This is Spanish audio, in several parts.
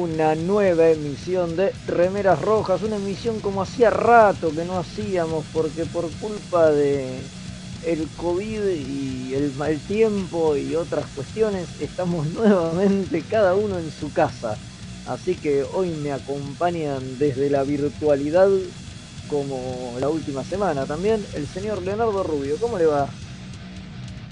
Una nueva emisión de Remeras Rojas, una emisión como hacía rato que no hacíamos porque por culpa de el COVID y el mal tiempo y otras cuestiones estamos nuevamente cada uno en su casa. Así que hoy me acompañan desde la virtualidad como la última semana también el señor Leonardo Rubio. ¿Cómo le va?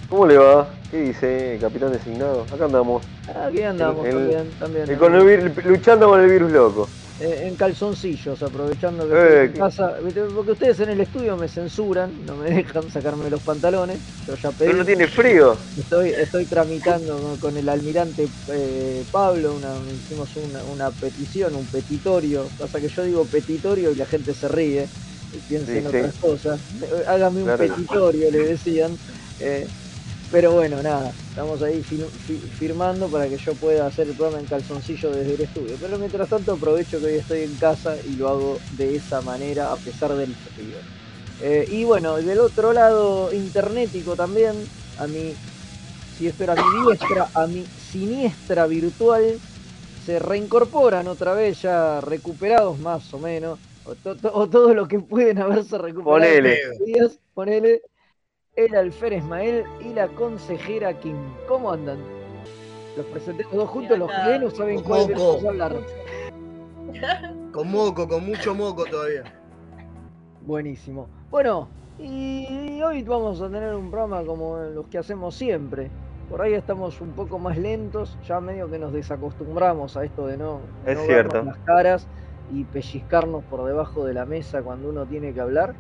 ¿Cómo le va? ¿Qué dice, capitán designado? Acá andamos. Aquí andamos también. también, con el luchando con el virus loco. Eh, en calzoncillos, aprovechando que eh, casa. Porque ustedes en el estudio me censuran, no me dejan sacarme los pantalones. Yo ya pedí. Pero no tiene frío. Estoy, estoy tramitando con el almirante eh, Pablo, una, hicimos una, petición, un petitorio. Pasa que yo digo petitorio y la gente se ríe y piensa en otras cosas. Hágame un petitorio, le decían. Pero bueno, nada, estamos ahí firmando para que yo pueda hacer el programa en calzoncillo desde el estudio. Pero mientras tanto aprovecho que hoy estoy en casa y lo hago de esa manera a pesar del frío. Eh, y bueno, del otro lado internetico también, a mi, si espero a mi diestra, a mi siniestra virtual, se reincorporan otra vez ya recuperados más o menos, o, todo lo que pueden haberse recuperado. Ponele. Días, ponele el alfer Ismael y la consejera Kim. ¿Cómo andan? Los presenté los dos juntos, los que no saben cuál vamos a hablar. Con moco, con mucho moco todavía. Buenísimo. Bueno, y hoy vamos a tener un programa como los que hacemos siempre. Por ahí estamos un poco más lentos, ya medio que nos desacostumbramos a esto de no, es cierto. las caras y pellizcarnos por debajo de la mesa cuando uno tiene que hablar.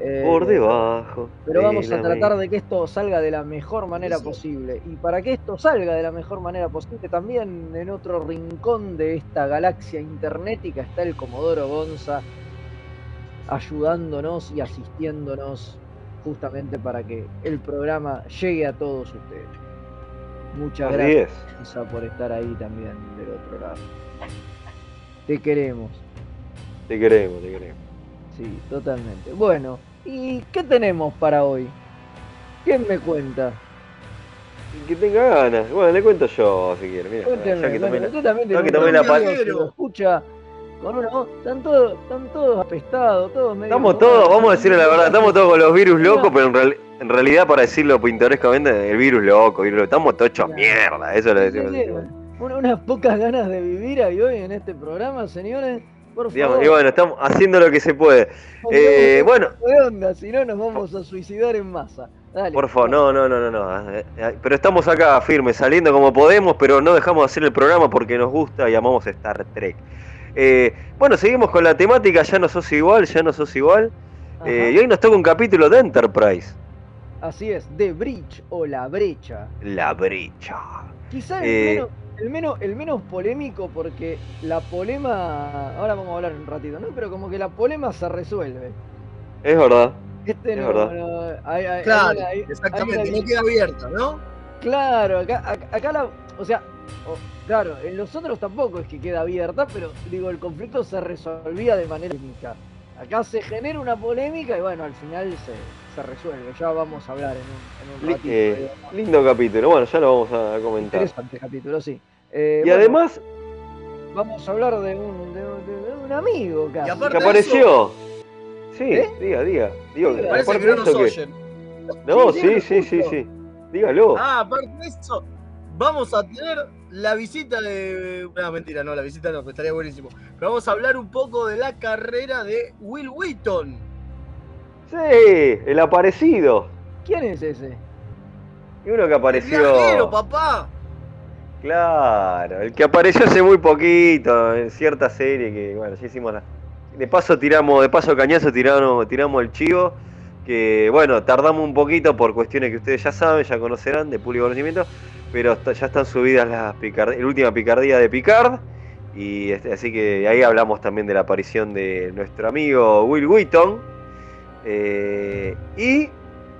Eh, por debajo. Pero vamos a tratar de que esto salga de la mejor manera posible. Y para que esto salga de la mejor manera posible, también en otro rincón de esta galaxia internetica está el Comodoro Gonza ayudándonos y asistiéndonos justamente para que el programa llegue a todos ustedes. Muchas gracias por estar ahí también del otro lado. Te queremos. Te queremos, te queremos. Sí, totalmente. Bueno, ¿y qué tenemos para hoy? ¿Quién me cuenta? Que tenga ganas. Bueno, le cuento yo si quiere. Mira, ya que tomé, bueno, también ya que tomé la lo escucha con una están todos, están todos apestados, todos medio Estamos todos, vamos a decirle la verdad, estamos todos con los virus locos, pero en, en realidad para decirlo pintorescamente, el virus loco, virus, estamos todos hechos mierda, eso lo decimos. unas pocas ganas de vivir ahí hoy en este programa, señores y bueno, estamos haciendo lo que se puede. Eh, bueno. Si no, nos vamos a suicidar en masa. Por favor, no, no, no, no, no. Eh, eh, pero estamos acá firmes, saliendo como podemos, pero no dejamos de hacer el programa porque nos gusta y amamos Star Trek. bueno, seguimos con la temática, ya no sos igual, ya no sos igual. y hoy nos toca un capítulo de Enterprise. Así es, The Bridge o La Brecha. La Brecha. Quizá el menos el menos, el menos polémico porque la polema, ahora vamos a hablar un ratito, ¿no? Pero como que la polema se resuelve. Es verdad. Este es verdad. claro, exactamente, no queda abierta, ¿no? Claro, acá, acá, la, o sea, claro, en los otros tampoco es que queda abierta, pero digo, el conflicto se resolvía de manera única. Acá se genera una polémica y bueno, al final se, se resuelve. Ya vamos a hablar en un, ratito. Eh, lindo capítulo, bueno, ya lo vamos a comentar. Interesante capítulo, sí. Eh, y además. Vamos a hablar de un, de, un amigo que apareció. Sí, ¿Eh? diga, diga. Digo, parece que no nos oyen. No, sí, sí, sí, sí, Dígalo. Ah, aparte de eso, vamos a tener la visita de. No, mentira, no, la visita no, estaría buenísimo. Pero vamos a hablar un poco de la carrera de Will Wheaton. Sí, el aparecido. ¿Quién es ese? Y uno que apareció. El papá. Claro, el que apareció hace muy poquito en cierta serie que, bueno, ya hicimos la... De paso tiramos, de paso cañazo tiramos, tiramos el chivo, que bueno, tardamos un poquito por cuestiones que ustedes ya saben, ya conocerán, de público conocimiento, pero ya están subidas las picardías, la última picardía de Picard, y este, así que ahí hablamos también de la aparición de nuestro amigo Will Wheaton, eh, y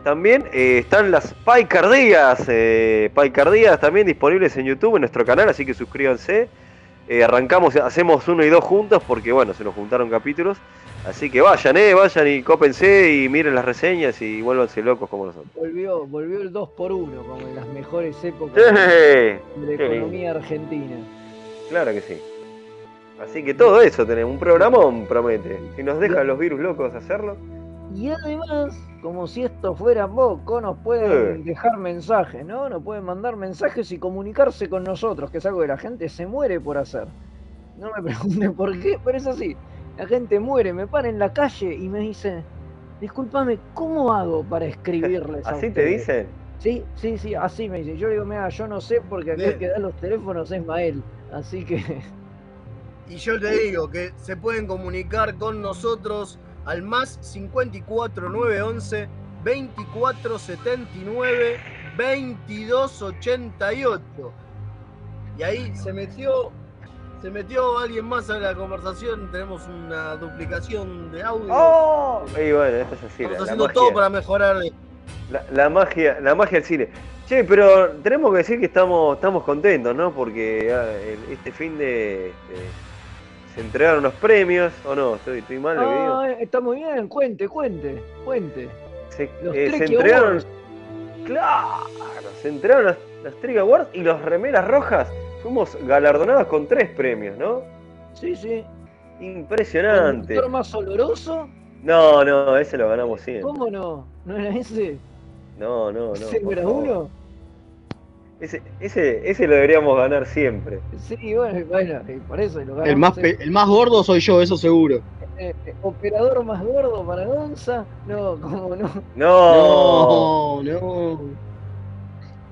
también eh, están las Paicardías, eh, Paicardías también disponibles en YouTube, en nuestro canal, así que suscríbanse. Eh, arrancamos, hacemos uno y dos juntos porque bueno, se nos juntaron capítulos. Así que vayan, eh, vayan y cópense y miren las reseñas y vuélvanse locos como nosotros. Volvió, volvió el 2 por 1 como en las mejores épocas de la economía argentina. Claro que sí. Así que todo eso tenemos, un programón promete. Si nos dejan los virus locos hacerlo. Y además, como si esto fuera poco, nos pueden dejar mensajes, ¿no? Nos pueden mandar mensajes y comunicarse con nosotros, que es algo que la gente se muere por hacer. No me pregunten por qué, pero es así. La gente muere, me para en la calle y me dice, discúlpame, ¿cómo hago para escribirles? ¿Así te dicen? Sí, sí, sí, así me dicen. Yo digo, mira, yo no sé porque aquel que da los teléfonos es Mael, así que... Y yo te digo que se pueden comunicar con nosotros al más 54 911 2479 2288. Y ahí se metió se metió alguien más a la conversación, tenemos una duplicación de audio. ¡Oh! Y bueno, esto es así. Estamos haciendo todo para mejorar. La, magia, la magia del cine. Che, pero tenemos que decir que estamos, estamos contentos, ¿no? Porque ah, este fin de, se entregaron los premios, ¿o no? Estoy, estoy mal lo que digo. Está muy bien, cuente, cuente, cuente. Se, los eh, se entregaron. Claro, se entregaron las, las Trigger Awards y los remeras rojas fuimos galardonados con tres premios, ¿no? Sí, sí. Impresionante. ¿El más oloroso? No, no, ese lo ganamos siempre. ¿Cómo no? ¿No era ese? No, no, no. ¿Ese era uno? Ese, ese, ese lo deberíamos ganar siempre. Sí, bueno, bueno, por eso lo ganamos. El más, el más gordo soy yo, eso seguro. Eh, eh, ¿Operador más gordo para Gonza? No, ¿cómo no? No, no. no.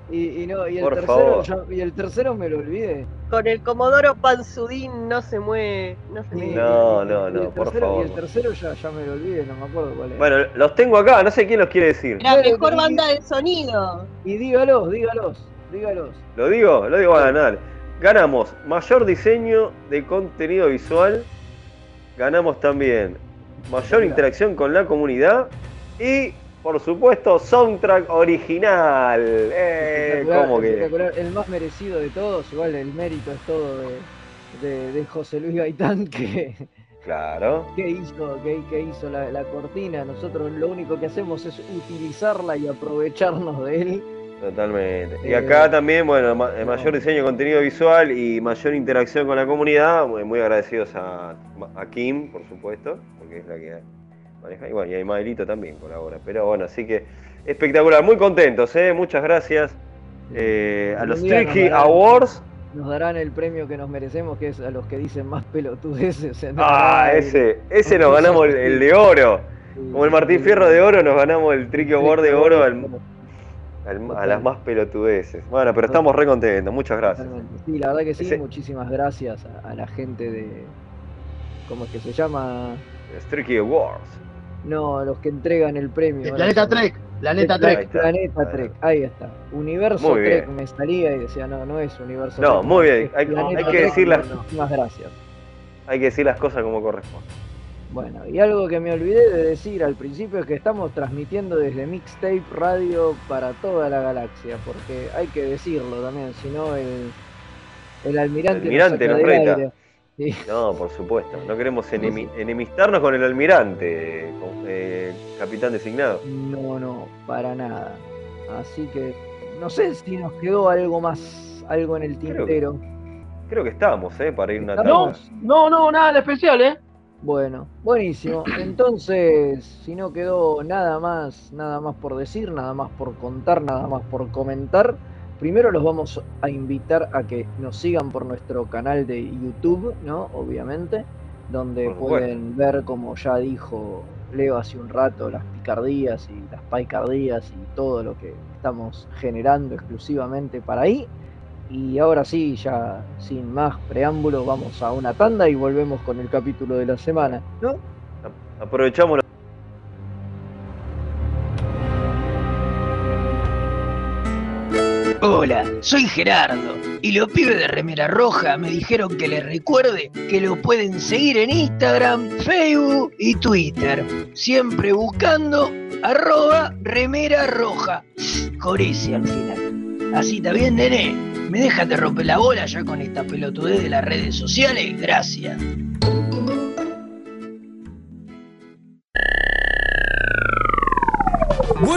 Y, no, y el, tercero, y el tercero me lo olvidé. Con el Comodoro Panzudín no se mueve. No, se mueve. no, no, no, por favor. Y el tercero ya, ya me lo olvidé, no me acuerdo cuál es. Bueno, los tengo acá, no sé quién los quiere decir. La mejor banda de sonido. Y dígalos, dígalos, dígalos. ¿Lo digo? Lo digo a ganar. Ganamos mayor diseño de contenido visual. Ganamos también mayor interacción con la comunidad. Y por supuesto, soundtrack original. Eh, ¿cómo que? El más merecido de todos, igual el mérito es todo de, José Luis Gaitán que, Claro. ¿Qué hizo, qué, hizo la, cortina? Nosotros lo único que hacemos es utilizarla y aprovecharnos de él. Totalmente. Y acá eh, también, bueno, mayor diseño de contenido visual y mayor interacción con la comunidad. Muy, agradecidos a, a Kim, por supuesto, porque es la que y bueno, y hay Madelito también colabora. Pero bueno, así que espectacular, muy contentos, ¿eh? muchas gracias eh, a los Tricky Awards. Nos darán el premio que nos merecemos, que es a los que dicen más pelotudeces. ah, ese, ese nos ganamos el, de oro. Como el Martín Fierro de oro, nos ganamos el Tricky Award de oro a las más pelotudeces. Bueno, pero estamos re contentos, muchas gracias. Sí, la verdad que sí, muchísimas gracias a, la gente de. ¿Cómo es que se llama? Tricky Awards. No, los que entregan el premio. Planeta Trek. Planeta Trek. Planeta Trek, ahí está. Universo Trek me salía y decía, no, no es Universo no, muy bien. Hay, que decir las... gracias. Hay que decir las cosas como corresponde. Bueno, y algo que me olvidé de decir al principio es que estamos transmitiendo desde Mixtape Radio para toda la galaxia, porque hay que decirlo también, si no el, el almirante, el almirante nos, reta. No, por supuesto. No queremos enemistarnos con el almirante, eh, capitán designado. No, no, para nada. Así que no sé si nos quedó algo más, algo en el tintero. Creo que, estábamos, ¿eh? Para ir una tarde. No, no, no, nada de especial, ¿eh? Bueno, buenísimo. Entonces, si no quedó nada más, nada más por decir, nada más por contar, nada más por comentar Primero los vamos a invitar a que nos sigan por nuestro canal de YouTube, ¿no? Obviamente, donde pueden ver, como ya dijo Leo hace un rato, las picardías y las paicardías y todo lo que estamos generando exclusivamente para ahí. Y ahora sí, ya sin más preámbulo, vamos a una tanda y volvemos con el capítulo de la semana, ¿no? Aprovechamos Hola, soy Gerardo y los pibes de Remera Roja me dijeron que les recuerde que lo pueden seguir en Instagram, Facebook y Twitter, siempre buscando arroba Remera Roja, Jorece al final. Así está bien, nene, ¿Me dejan de romper la bola ya con esta pelotudez de las redes sociales? Gracias.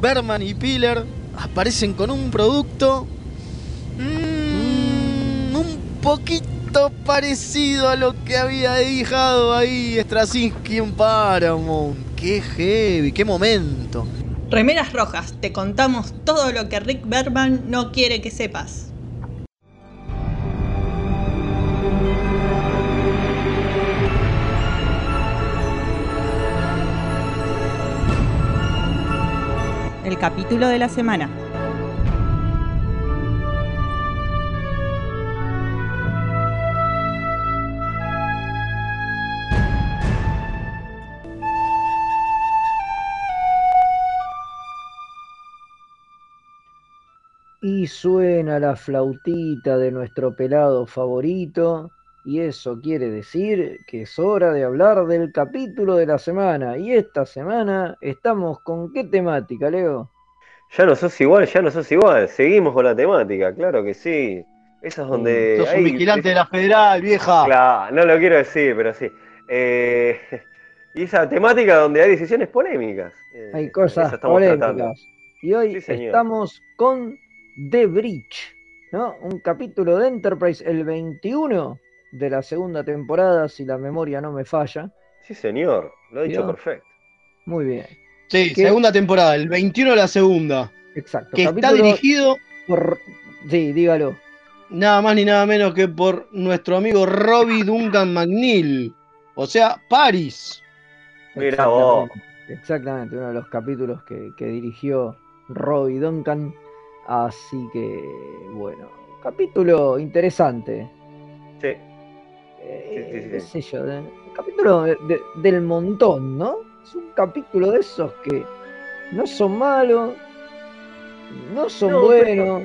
Berman y Piller aparecen con un producto mm, un poquito parecido a lo que había dejado ahí Straczynski en Paramount. Qué heavy, qué momento. Remeras rojas, te contamos todo lo que Rick Berman no quiere que sepas. El capítulo de la semana. Y suena la flautita de nuestro pelado favorito. Y eso quiere decir que es hora de hablar del capítulo de la semana. Y esta semana estamos con qué temática, Leo. Ya no sos igual, ya no sos igual. Seguimos con la temática, claro que sí. Esa es donde. Sos un vigilante de la federal, vieja. Claro, no lo quiero decir, pero sí. Eh, y esa temática donde hay decisiones polémicas. Eh, Hay cosas polémicas. tratando. Y hoy Sí, estamos con The Breach, ¿no? Un capítulo de Enterprise, el 21 de la segunda temporada, si la memoria no me falla. Sí, señor, lo ha dicho perfecto. Muy bien, Sí, segunda temporada, el 21 de la segunda. exacto. Que está dirigido por... Sí, dígalo. nada más ni nada menos que por nuestro amigo Robbie Duncan McNeil. O sea, Paris. Mira vos. Exactamente, uno de los capítulos que, que dirigió Robbie Duncan. Así que, bueno, capítulo interesante. Sí, Eh, Sí, sí, sí. qué sé yo, de- un capítulo de- de- del montón, ¿no? Es un capítulo de esos que no son malos, no son No, buenos.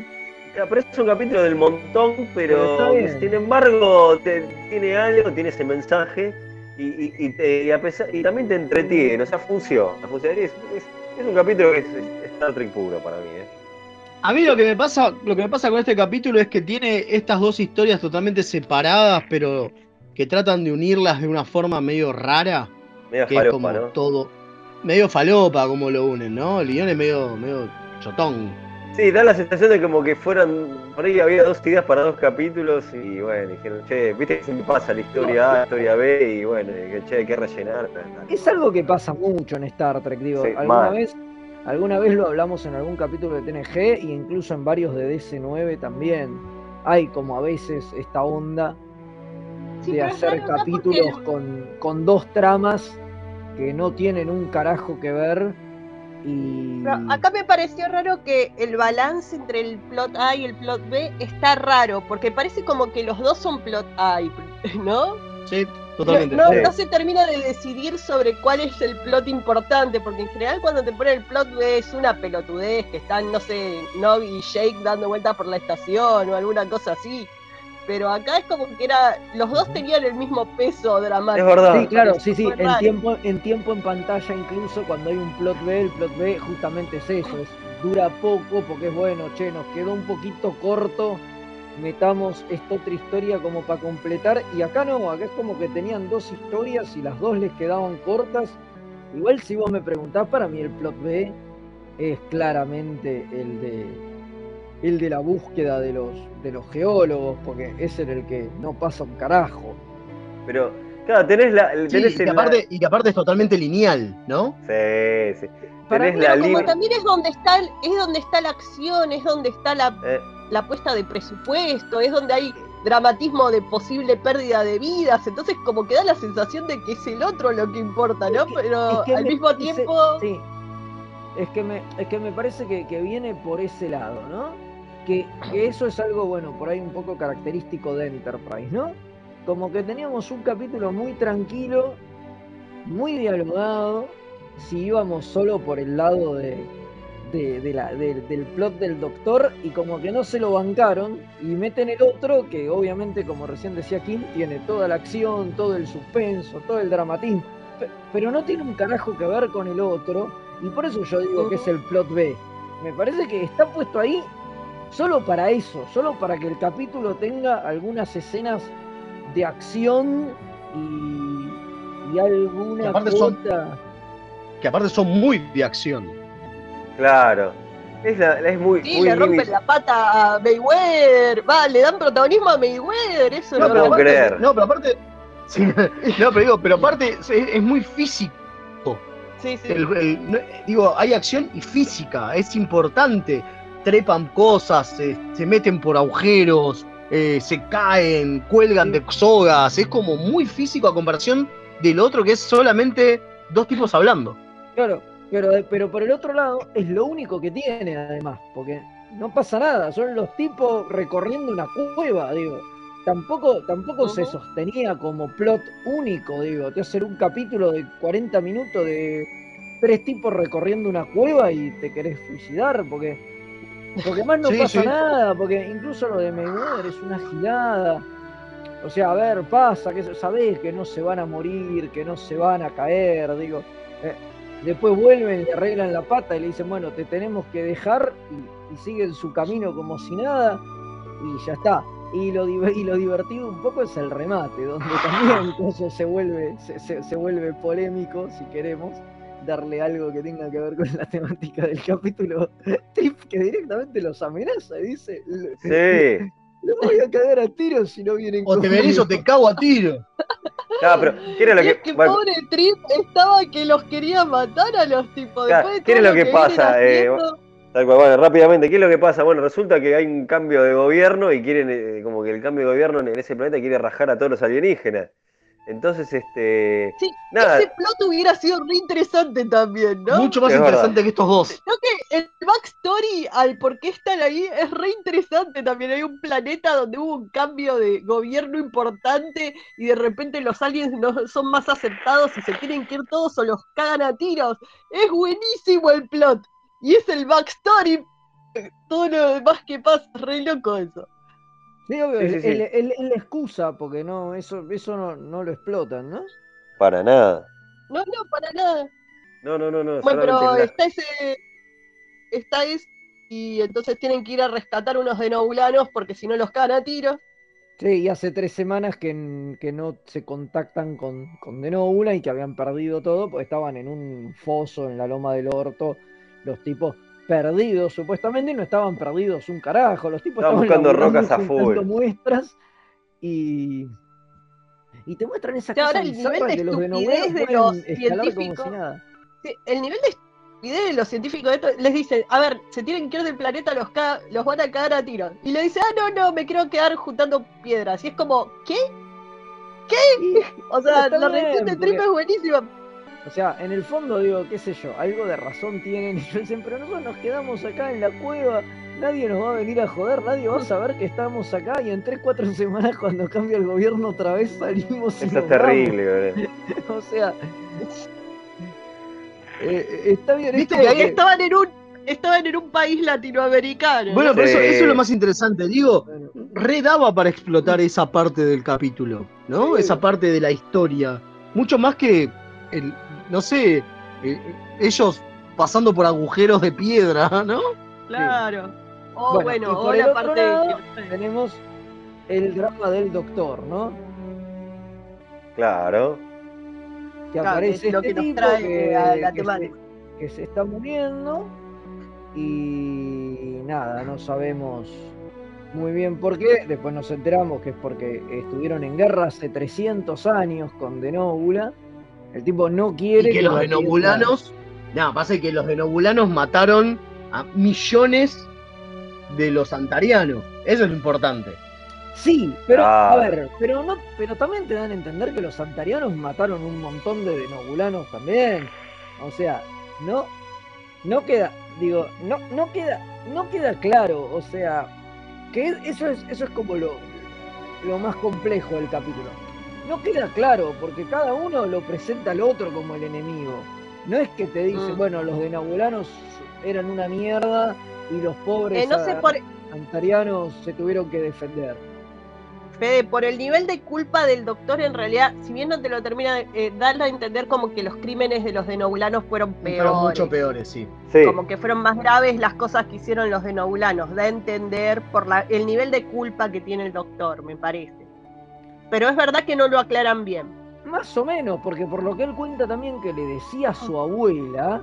Claro, pero es un capítulo del montón, Pero pero sin embargo te- tiene algo, tiene ese mensaje y, y- y te- y a pesar- y también te entretiene, o sea, funciona. funciona. Es, es- es un capítulo que es, es Star Trek puro para mí. ¿eh? A mí lo que me pasa, lo que me pasa con este capítulo es que tiene estas dos historias totalmente separadas, pero que tratan de unirlas de una forma medio rara, Media que es como falopa, ¿no? todo, medio falopa como lo unen, ¿no? El guion es medio, medio chotón. Sí, da la sensación de como que fueran. Por ahí había dos ideas para dos capítulos y bueno, dijeron, che, viste que siempre pasa la historia A, la historia B y bueno, y que che, hay que rellenar. Es algo que pasa mucho en Star Trek, digo, Sí, alguna mal. vez, alguna vez lo hablamos en algún capítulo de TNG e incluso en varios de DC9 también. Hay como a veces esta onda Sí, de hacer raro capítulos porque- con, con dos tramas que no tienen un carajo que ver y Pero acá me pareció raro que el balance entre el plot A y el plot B está raro, porque parece como que los dos son plot A, y- ¿no? Sí, Totalmente. No, Sí. no se termina de decidir sobre cuál es el plot importante, porque en general cuando te ponen el plot B es una pelotudez, que están, no sé, Nog y Jake dando vueltas por la estación o alguna cosa así. Pero acá es como que era, los dos tenían el mismo peso dramático. Es verdad. Sí, claro, sí, sí, en raro. tiempo, en tiempo en pantalla incluso cuando hay un plot B, el plot B justamente es eso, es, dura poco porque es bueno, che, nos quedó un poquito corto, metamos esta otra historia como para completar, y acá no, acá es como que tenían dos historias y las dos les quedaban cortas. Igual si vos me preguntás, para mí el plot B es claramente el de el de la búsqueda de los de los geólogos, porque es en el que no pasa un carajo. Pero, claro, tenés la. Sí, Tenés y, que aparte, y que aparte es totalmente lineal, ¿no? Sí, sí. Para Tenés mí la Pero como también es donde está el- es donde está la acción, es donde está la, Eh, la puesta de presupuesto, es donde hay dramatismo de posible pérdida de vidas, entonces como que da la sensación de que es el otro lo que importa, ¿no? Es que- Pero es que al me- mismo tiempo sí. Es que me, es que me parece que, que viene por ese lado, ¿no? Que, eso es algo, bueno, por ahí un poco característico de Enterprise, ¿no? Como que teníamos un capítulo muy tranquilo, muy dialogado, si íbamos solo por el lado de, del plot del doctor y como que no se lo bancaron y meten el otro que obviamente como recién decía Kim tiene toda la acción, todo el suspenso, todo el dramatismo pe- pero no tiene un carajo que ver con el otro y por eso yo digo que es el plot B me parece que está puesto ahí solo para eso solo para que el capítulo tenga algunas escenas de acción y, y alguna Que aparte son- Que aparte son muy de acción. claro. Es, la- es muy. sí, muy le rompen la pata a Mayweather, va, le dan protagonismo a Mayweather, eso No lo puedo aparte, creer. no, pero aparte. sí, no, pero digo, pero aparte es, es muy físico. Sí, sí. El- el- no- digo, hay acción y física, es importante. Trepan cosas, se, se meten por agujeros, eh, se caen, cuelgan de sogas. Es como muy físico a comparación del otro que es solamente dos tipos hablando. Claro, pero, pero por el otro lado es lo único que tiene además, porque no pasa nada, son los tipos recorriendo una cueva, digo. Tampoco, tampoco se sostenía como plot único, digo, te hacer un capítulo de 40 minutos de tres tipos recorriendo una cueva y te querés suicidar, porque, porque más no Sí, pasa sí. nada, porque incluso lo de Mayweather es una gilada. O sea, a ver, pasa, que sabés que no se van a morir, que no se van a caer, digo. eh, después vuelven, le arreglan la pata y le dicen, bueno, te tenemos que dejar y, y siguen su camino como si nada y ya está. Y lo, y lo divertido un poco es el remate, donde también incluso se vuelve, se, se- se vuelve polémico, si queremos, darle algo que tenga que ver con la temática del capítulo. Trip que directamente los amenaza y dice, Sí. los voy a cagar a tiros si no vienen O te conmigo". venís o te cago a tiro. Claro, pero ¿qué era lo que.? es que bueno, pobre Trip estaba que los quería matar a los tipos. Claro, Después de ¿qué es lo que pasa? Eh, haciendo. Tal cual, bueno, rápidamente, ¿qué es lo que pasa? Bueno, resulta que hay un cambio de gobierno y quieren, eh, como que el cambio de gobierno en ese planeta quiere rajar a todos los alienígenas. Entonces, este. Sí, Nada, ese plot hubiera sido re interesante también, ¿no? Mucho más Es interesante verdad. que estos dos. Creo que el backstory al por qué están ahí es re interesante también. Hay un planeta donde hubo un cambio de gobierno importante y de repente los aliens no son más aceptados y se tienen que ir todos o los cagan a tiros. Es buenísimo el plot. Y es el backstory. Todo lo demás que pasa, es re loco eso. Digo, Sí, sí, sí. el, el- el excusa, porque no, eso, eso no, no lo explotan, ¿no? para nada. No, no, para nada. No, no, no, no. Bueno, pero la- está ese. Está ese. Y entonces tienen que ir a rescatar unos denobulanos porque si no los cagan a tiros. Sí, y hace tres semanas que, que no se contactan con, con Denobula y que habían perdido todo, porque estaban en un foso en la loma del orto, los tipos perdidos supuestamente, y no estaban perdidos un carajo, los tipos Estaban estaban buscando rocas a full. muestras y, y te muestran esa cosa ahora el nivel de que los de los como científicos. si nada. Sí, el nivel de estupidez de los científicos de esto, les dicen, a ver, se tienen que ir del planeta, los, ca- los van a cagar a tiros. Y le dice, ah, no, no, me quiero quedar juntando piedras. Y es como, ¿qué? Y- O sea, la reacción de porque- Trip es buenísima. O sea, en el fondo digo, qué sé yo, algo de razón tienen. Y yo dicen, pero nosotros nos quedamos acá en la cueva, nadie nos va a venir a joder, nadie va a saber que estamos acá y en 3, 4 semanas cuando cambia el gobierno otra vez salimos y Eso nos es terrible, vamos". O sea, eh, está bien Viste esto que Ahí porque- estaban en un, estaban en un país latinoamericano. Bueno, ¿no? pero eso, Sí. eso es lo más interesante. Digo, re daba para explotar esa parte del capítulo, ¿no? Sí. Esa parte de la historia. Mucho más que, el, no sé, eh, ellos pasando por agujeros de piedra, ¿no? Claro. O Bueno, bueno, y o el la otro parte lado, tenemos el drama del doctor, ¿no? Claro. Que Claro, aparece que es lo este que nos tipo trae que, a la que se, temática. que se está muriendo y nada, no sabemos muy bien por qué. Después nos enteramos que es porque estuvieron en guerra hace 300 años con Denóbula. El tipo no quiere Y que los lo atienda. denobulanos, no, pasa que los denobulanos mataron a millones de los antarianos. Eso es lo importante. Sí, pero a Claro. ver, pero no, pero también te dan a entender que los antarianos mataron un montón de denobulanos también. O sea, no, no queda, digo, no, no queda, no queda claro. O sea, que es- eso es, eso es como lo, lo más complejo del capítulo. No queda claro, porque cada uno lo presenta al otro como el enemigo. No es que te dicen, Mm. bueno, los denobulanos eran una mierda y los pobres Eh, no sé a- por, antarianos se tuvieron que defender. Fede, por el nivel de culpa del doctor, en realidad, si bien no te lo termina de eh, dar a entender como que los crímenes de los denobulanos fueron peores. Pero mucho peores, sí. Sí. Como que fueron más graves las cosas que hicieron los denobulanos. Da a entender por la- el nivel de culpa que tiene el doctor, me parece. Pero es verdad que no lo aclaran bien. Más o menos, porque por lo que él cuenta también que le decía a su abuela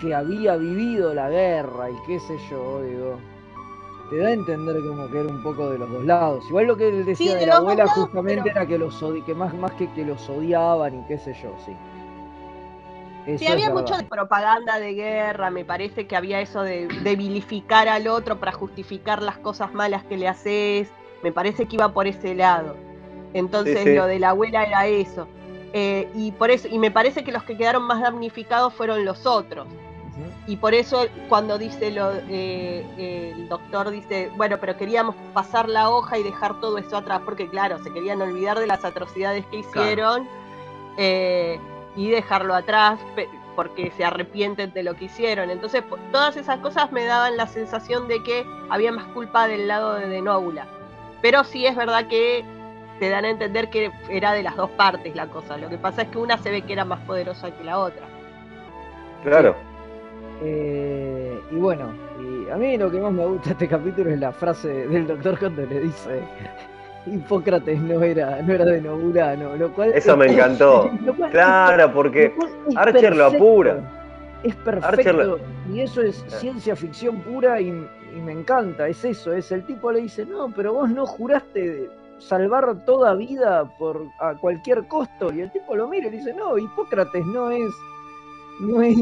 que había vivido la guerra y qué sé yo, digo. Te da a entender como que era un poco de los dos lados. Igual lo que él decía Sí, de, de la abuela lados, justamente pero- era que los que más, más que que los odiaban y qué sé yo, sí. Eso Sí, había mucho de propaganda de guerra, me parece que había eso de, de vilificar al otro para justificar las cosas malas que le haces. Me parece que iba por ese lado. Entonces Sí, sí. lo de la abuela era eso. Eh, y por eso, y me parece que los que quedaron más damnificados fueron los otros. Y por eso cuando dice lo, eh, el doctor dice, bueno, pero queríamos pasar la hoja y dejar todo eso atrás, porque claro, se querían olvidar de las atrocidades que hicieron eh, y dejarlo atrás porque se arrepienten de lo que hicieron. Entonces, todas esas cosas me daban la sensación de que había más culpa del lado de Denóbula. Pero sí es verdad que te dan a entender que era de las dos partes la cosa. Lo que pasa es que una se ve que era más poderosa que la otra. Claro. Eh, y bueno, y a mí lo que más me gusta de este capítulo es la frase del doctor cuando le dice Hipócrates no era, no era de Nobulano, lo cual Eso me encantó. lo cual es Claro, porque Lo cual es Archer lo apura. Es perfecto. Archer lo- Y eso es ciencia ficción pura y, y me encanta. Es eso. Es el tipo le dice, no, pero vos no juraste salvar toda vida por a cualquier costo. Y el tipo lo mira y le dice, no, Hipócrates no es. No es.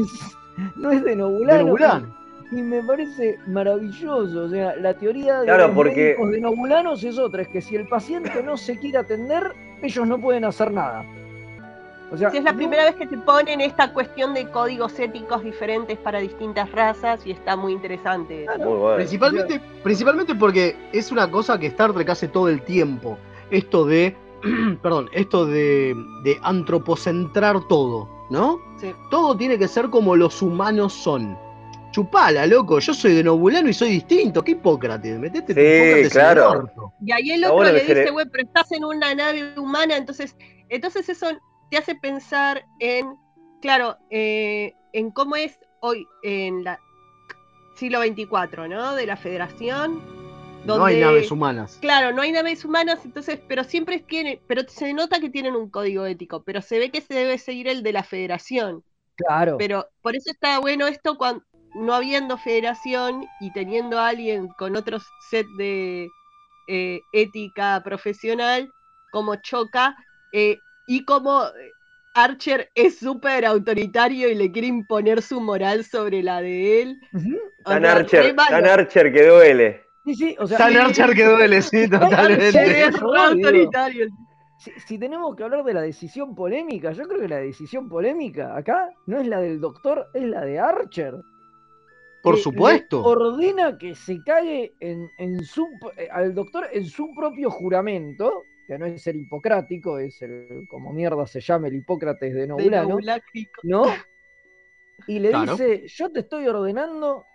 No es de Nobulano. De Nobulano. Y me parece maravilloso. O sea, la teoría de Claro, los porque- de Nobulanos es otra, es que si el paciente no se quiere atender, ellos no pueden hacer nada. O sea, Si es la no- primera vez que te ponen esta cuestión de códigos éticos diferentes para distintas razas y está muy interesante. eso. Muy bueno. Principalmente, principalmente porque es una cosa que Star Trek hace todo el tiempo. Esto de, perdón, esto de, de antropocentrar todo, ¿no? Sí. Todo tiene que ser como los humanos son. Chupala, loco, yo soy de Nobulano y soy distinto. ¿Qué Hipócrates? Metete Sí, Hipócrates en el claro. orto. Y ahí el otro le dice, güey, pero estás en una nave humana, entonces, entonces eso te hace pensar en, claro, eh, en cómo es hoy en la siglo 24, ¿no? De la Federación. No hay naves humanas. Claro, no hay naves humanas, entonces, pero siempre tienen, pero se nota que tienen un código ético, pero se ve que se debe seguir el de la Federación. Claro. Pero por eso está bueno esto cuando no habiendo federación y teniendo a alguien con otro set de eh, ética profesional, como choca, eh, y como eh, Archer es súper autoritario y le quiere imponer su moral sobre la de él. Tan sea, re Archer, Archer que duele. Sí, sí, o sea, Tan Archer que duele, sí, totalmente. re autoritario. si, si tenemos que hablar de la decisión polémica, yo creo que la decisión polémica acá no es la del doctor, es la de Archer. Por que le supuesto. Ordena que se cague en, en su, eh, al doctor en su propio juramento, que no es el hipocrático, es el, como mierda se llama, el Hipócrates de Naulácrico. ¿no? Y le Claro. dice, yo te estoy ordenando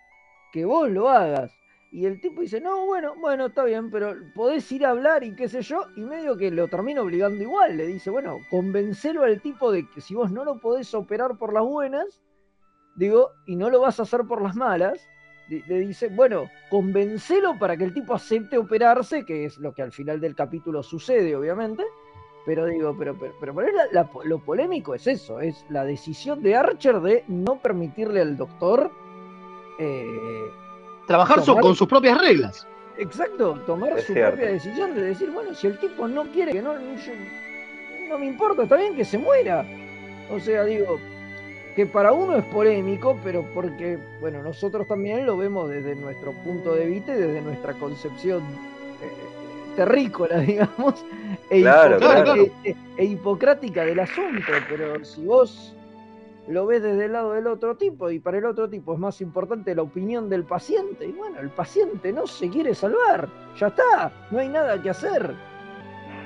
que vos lo hagas. Y el tipo dice, no, bueno, bueno, está bien, pero podés ir a hablar y qué sé yo, y medio que lo termina obligando igual. Le dice, bueno, convencelo al tipo de que si vos no lo podés operar por las buenas, digo, y no lo vas a hacer por las malas, le dice, bueno, convencelo para que el tipo acepte operarse, que es lo que al final del capítulo sucede, obviamente. Pero digo, pero, pero, pero, pero es la- la- lo polémico es eso, es la decisión de Archer de no permitirle al doctor, eh, Trabajar tomar- con sus propias reglas. exacto, tomar Es su cierto. propia decisión de decir, bueno, si el tipo no quiere, que no, yo- no me importa, está bien que se muera. O sea, digo, que para uno es polémico, pero porque, bueno, nosotros también lo vemos desde nuestro punto de vista y desde nuestra concepción eh, terrícola, digamos, e, Claro, hipocrática, claro. e- e hipocrática del asunto. Pero si vos lo ves desde el lado del otro tipo y para el otro tipo es más importante la opinión del paciente, y bueno, el paciente no se quiere salvar, ya está, no hay nada que hacer.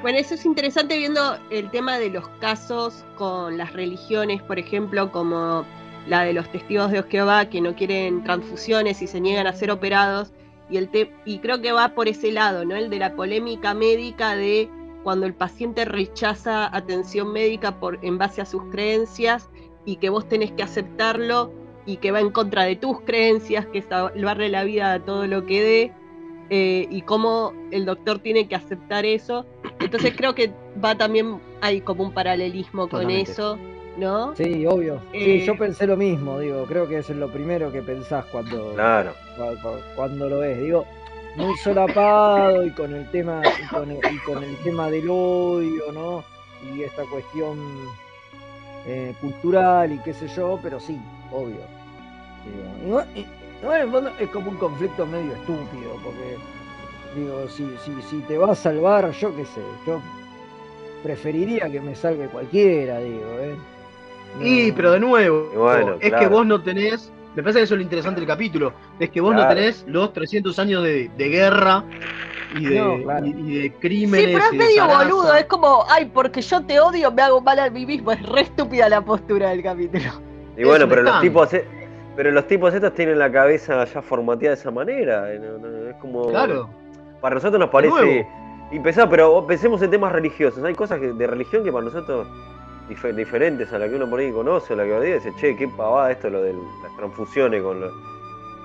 Bueno, eso es interesante viendo el tema de los casos con las religiones, por ejemplo, como la de los testigos de Jehová que no quieren transfusiones y se niegan a ser operados. Y, el te- y creo que va por ese lado, ¿no? El de la polémica médica de cuando el paciente rechaza atención médica por, en base a sus creencias y que vos tenés que aceptarlo y que va en contra de tus creencias, que es salvarle la vida a todo lo que dé, eh, y cómo el doctor tiene que aceptar eso. Entonces creo que va también, hay como un paralelismo con eso, ¿no? Sí, obvio. Eh, Sí, yo pensé lo mismo, digo, creo que es lo primero que pensás cuando, Claro. cua- cua- cuando lo ves. Digo, muy solapado y con el tema, y con el, y con el tema del odio, ¿no? Y esta cuestión eh, cultural y qué sé yo, pero sí, obvio. Digo, y en el fondo es como un conflicto medio estúpido, porque digo, si, si, si te va a salvar, yo qué sé, yo preferiría que me salve cualquiera, digo, ¿eh? No- Y, pero de nuevo, bueno, es claro. que vos no tenés. Me parece que eso es lo interesante del capítulo. Es que vos no tenés los 300 años de, de guerra y de, No, claro. y, y de Sí, crímenes. pero es medio zaraza. boludo, es como, ay, porque yo te odio, me hago mal a mí mismo. Es re estúpida la postura del capítulo. Y bueno, pero los tipos pero los tipos estos tienen la cabeza ya formateada de esa manera. eh, no- no- es como. Claro. Para nosotros nos parece nuevo. impensado, pero pensemos en temas religiosos. Hay cosas que- de religión que para nosotros dife- diferentes a la que uno por ahí conoce, a la que uno dice, che, qué pavada esto lo de las transfusiones con lo,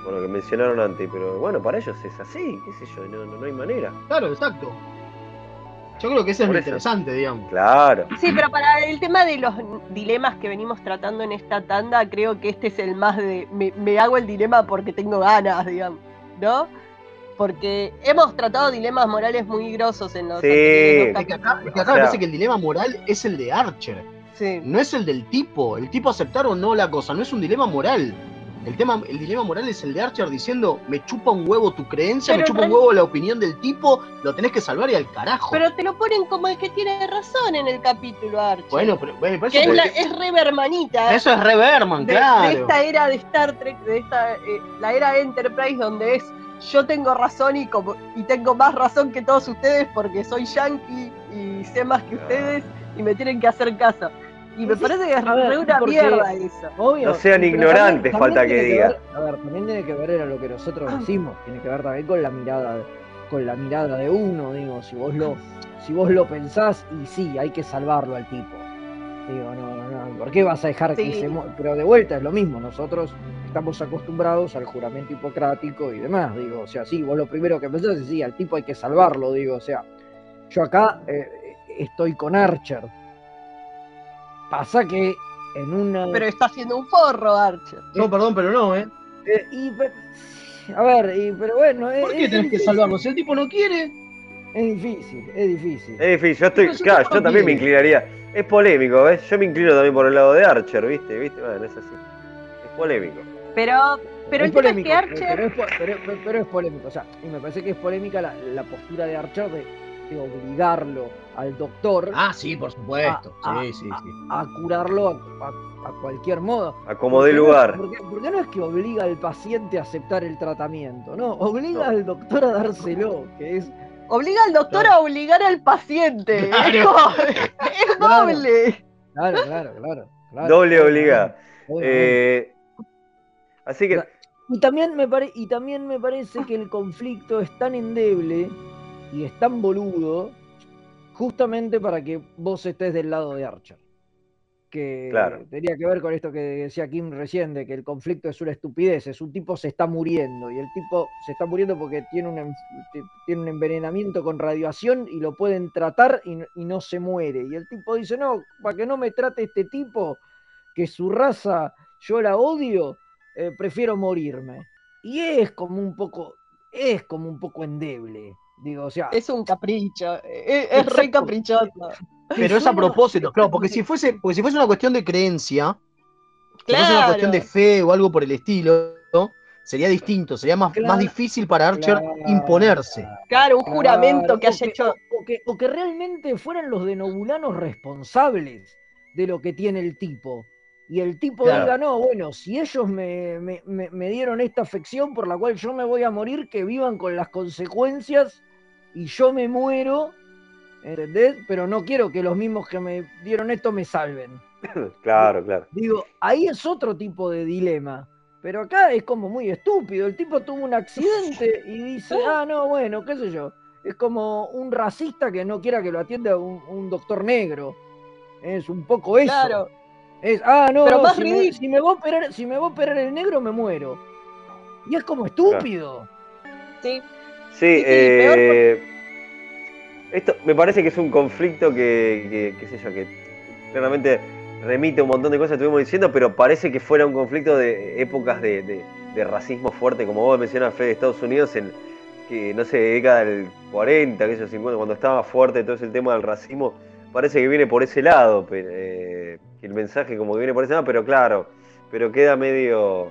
con lo que mencionaron antes. Pero bueno, para ellos es así, qué sé yo, no, no- no hay manera. Claro, exacto. Yo creo que eso es lo eso. interesante, digamos. Claro. Sí, pero para el tema de los dilemas que venimos tratando en esta tanda, creo que este es el más de. Me, me hago el dilema porque tengo ganas, digamos, ¿no? Porque hemos tratado dilemas morales muy grosos en los Sí. anteriores Es que acá, capítulos. es que acá O me parece que el dilema moral es el de Archer, Sí. no es el del tipo. El tipo aceptar o no la cosa, no es un dilema moral. El, tema, el dilema moral es el de Archer diciendo, me chupa un huevo tu creencia, Pero me chupa un huevo la opinión del tipo, lo tenés que salvar y al carajo. Pero te lo ponen como el que tiene razón en el capítulo, Archie. bueno, pero, bueno, que es, la, porque- es re Bermanita. eso es re Berman, de, claro. de esta era de Star Trek, de esta eh, la era Enterprise donde es yo tengo razón y como y tengo más razón que todos ustedes porque soy yankee y sé más que ustedes y me tienen que hacer caso. Y me parece que es ver, re una porque- mierda eso. Obvio. No sean ignorantes, falta que diga. ver- a ver, también tiene que ver era lo que nosotros decimos, tiene que ver también con la mirada, con la mirada de uno, digo, si vos lo, si vos lo pensás, y sí, hay que salvarlo al tipo. Digo, no, no, no, ¿por qué vas a dejar que se Pero de vuelta es lo mismo, nosotros estamos acostumbrados al juramento hipocrático y demás, digo, o sea, sí, vos lo primero que pensás es, sí, al tipo hay que salvarlo, digo, o sea, yo acá eh, estoy con Archer. Pasa que en una... Pero está haciendo un forro, Archer. No, perdón, pero no, ¿eh? Eh, y, a ver, y- pero bueno, es, ¿Por qué es tenés que salvarlo? Si el tipo no quiere, Es difícil, es difícil. Es difícil, yo estoy, Pero claro, yo también me inclinaría. Es polémico, ¿ves? Yo me inclino también por el lado de Archer, ¿viste? ¿Viste? Bueno, es así. Es polémico. Pero, pero es el tema es polémico, que Archer. pero, es, pero es polémico, o sea, y me parece que es polémica la, la postura de Archer de de obligarlo al doctor Ah, sí, por supuesto. Ah, Sí, sí, sí. a curarlo a, a- a cualquier modo. A como no- lugar. Porque, porque no es que obliga al paciente a aceptar el tratamiento, no, obliga al doctor a dárselo, que es Obliga al doctor a obligar al paciente. Claro. Es, como- es Claro. doble. Claro, claro, claro. claro. Doble obligada. Obviamente. Eh, así que, Y también, me pare- y también me parece que el conflicto es tan endeble y es tan boludo justamente para que vos estés del lado de Archer. Que Claro. tenía que ver con esto que decía Kim recién, de que el conflicto es una estupidez, es un tipo se está muriendo y el tipo se está muriendo porque tiene un, tiene un envenenamiento con radiación y lo pueden tratar y, no- y no se muere. Y el tipo dice, no, para que no me trate este tipo, que su raza yo la odio, eh, prefiero morirme. Y es como un poco, es como un poco endeble. Digo, o sea, Es un capricho. Es, es re caprichoso. Pero es a propósito, claro, porque si fuese, porque si fuese una cuestión de creencia, si fuese una cuestión de Claro. fe o algo por el estilo, ¿no? sería distinto, sería más, Claro. más difícil para Archer Claro. imponerse. Claro, un juramento Claro, que o haya hecho. o que, o que realmente fueran los de Nobulanos responsables de lo que tiene el tipo. Y el tipo Claro. diga, no, bueno, si ellos me, me- me- me dieron esta afección por la cual yo me voy a morir, que vivan con las consecuencias y yo me muero, ¿entendés? Pero no quiero que los mismos que me dieron esto me salven. claro, claro. Digo, ahí es otro tipo de dilema. Pero acá es como muy estúpido. El tipo tuvo un accidente y dice, ah, no, bueno, qué sé yo. Es como un racista que no quiera que lo atienda un, un doctor negro. Es un poco eso. Claro. Es, ah, no, Pero no, más si, me, ridículo. si me va a operar, si me va a operar el negro me muero. Y es como estúpido. Sí. Sí, Sí, sí, peor eh, esto me parece que es un conflicto que, que, qué sé yo, que claramente remite a un montón de cosas que estuvimos diciendo, pero parece que fuera un conflicto de épocas de, de- de racismo fuerte, como vos mencionas, Fede, de Estados Unidos, en que, no sé, década del 40, que 50, cuando estaba fuerte todo ese tema del racismo, parece que viene por ese lado, pero, eh, el mensaje como que viene por ese lado, pero claro, pero queda medio,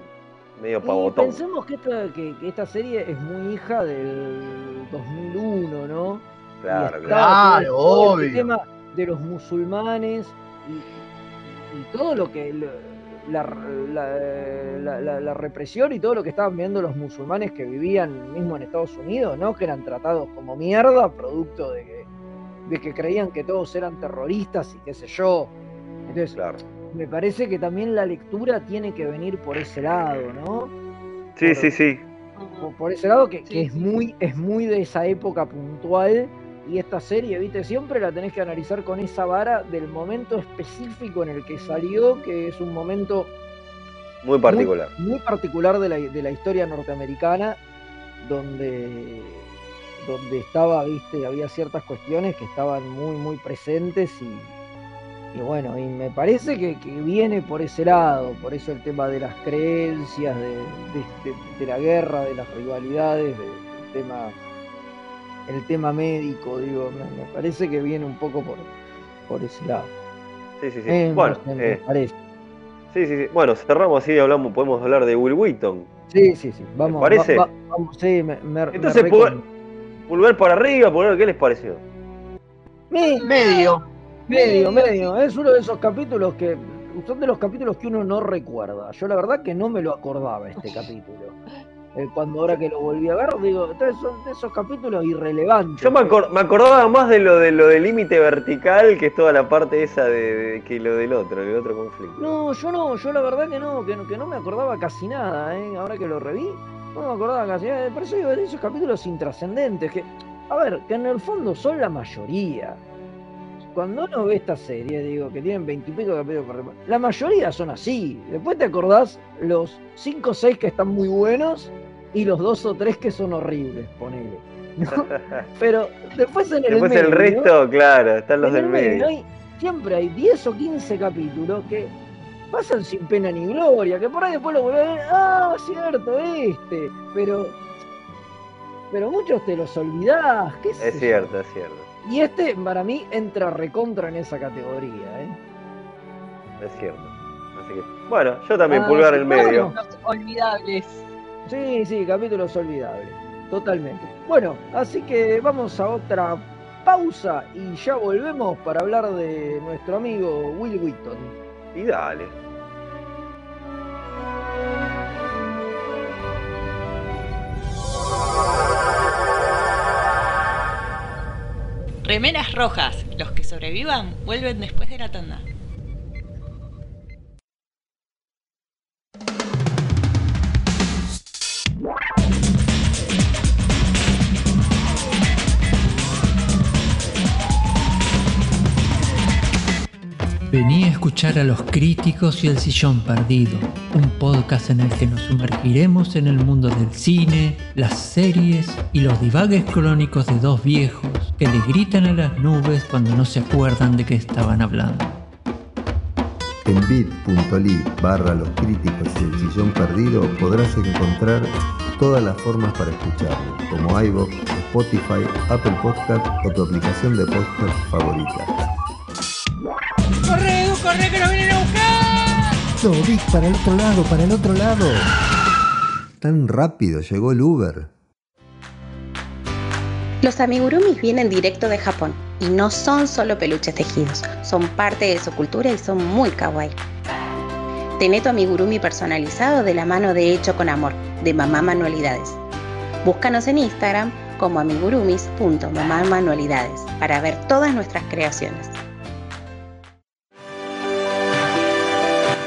medio Y pavotón. pensemos que esta, que, que esta serie es muy hija del 2001, ¿no? Claro, Y claro. está Claro, todo el obvio. tema de los musulmanes y, y todo lo que lo- la, la- la- la- la represión y todo lo que estaban viendo los musulmanes que vivían mismo en Estados Unidos, ¿no? Que eran tratados como mierda, producto de que, de que creían que todos eran terroristas y qué sé yo. Entonces, Claro. Me parece que también la lectura tiene que venir por ese lado, ¿no? Sí, sí, sí. por, por ese lado que, que Sí, es muy es muy de esa época puntual y esta serie viste siempre la tenés que analizar con esa vara del momento específico en el que salió que es un momento Muy particular. muy, muy particular de la, de la historia norteamericana donde donde estaba viste había ciertas cuestiones que estaban muy muy presentes y, y bueno y me parece que, que viene por ese lado por eso el tema de las creencias de, de- de- de la guerra de las rivalidades de- del tema el tema médico digo me, me parece que viene un poco por por ese lado Sí, sí, sí. Eh, no bueno, me eh, parece. sí, sí, sí. Bueno, cerramos así, hablamos, podemos hablar de Will Wheaton. sí sí sí vamos va- parece? va- vamos, sí, me, me- me Entonces, recon- pulgar, pulgar para arriba, pulgar, ¿qué les pareció? Me- Medio. Medio, medio. Es uno de esos capítulos que son de los capítulos que uno no recuerda. Yo la verdad que no me lo acordaba este capítulo. Eh, cuando ahora que lo volví a ver, digo, entonces son de esos capítulos irrelevantes. Yo me, acor- me acordaba más de lo de lo del límite vertical que es toda la parte esa de, de- que lo del otro, el otro conflicto. No, yo no, yo la verdad que no, que no, que no me acordaba casi nada, ¿eh? Ahora que lo reví, no me acordaba casi nada. Por eso digo, de esos capítulos intrascendentes, que, a ver, que en el fondo son la mayoría. Cuando uno ve esta serie, digo, que tienen veintipico capítulos por la mayoría son así. Después te acordás los cinco o seis que están muy buenos y los dos o tres que son horribles, ponele. ¿no? Pero después en el Después medio, el resto, claro, están los del el medio, medio. hay- siempre hay 10 o 15 capítulos que pasan sin pena ni gloria, que por ahí después lo vuelven a ver, ah, cierto, este, pero pero muchos te los olvidás, qué Es cierto, es cierto, Y este para mí entra recontra en esa categoría, ¿eh? es cierto. Así que, bueno, yo también Ah, pulgar sí, el medio. Los olvidables. Sí, sí, capítulos olvidables, totalmente. Bueno, así que vamos a otra pausa y ya volvemos para hablar de nuestro amigo Will Wheaton. Y dale. Remeras rojas. Los que sobrevivan vuelven después de la tanda. Vení a escuchar a los críticos y el sillón perdido, un podcast en el que nos sumergiremos en el mundo del cine, las series y los divagues crónicos de dos viejos que le gritan a las nubes cuando no se acuerdan de qué estaban hablando. En bit.ly barra los críticos y el sillón perdido podrás encontrar todas las formas para escucharlo, como iVoox, Spotify, Apple Podcast o tu aplicación de podcast favorita. ¡Corre, que nos vienen a buscar! Para el otro lado, para el otro lado. Tan rápido llegó el Uber. Los amigurumis vienen directo de Japón y no son solo peluches tejidos, son parte de su cultura y son muy kawaii. Tené tu amigurumi personalizado de la mano de Hecho con Amor, de Mamá Manualidades. Búscanos en Instagram como amigurumis.mamamanualidades para ver todas nuestras creaciones.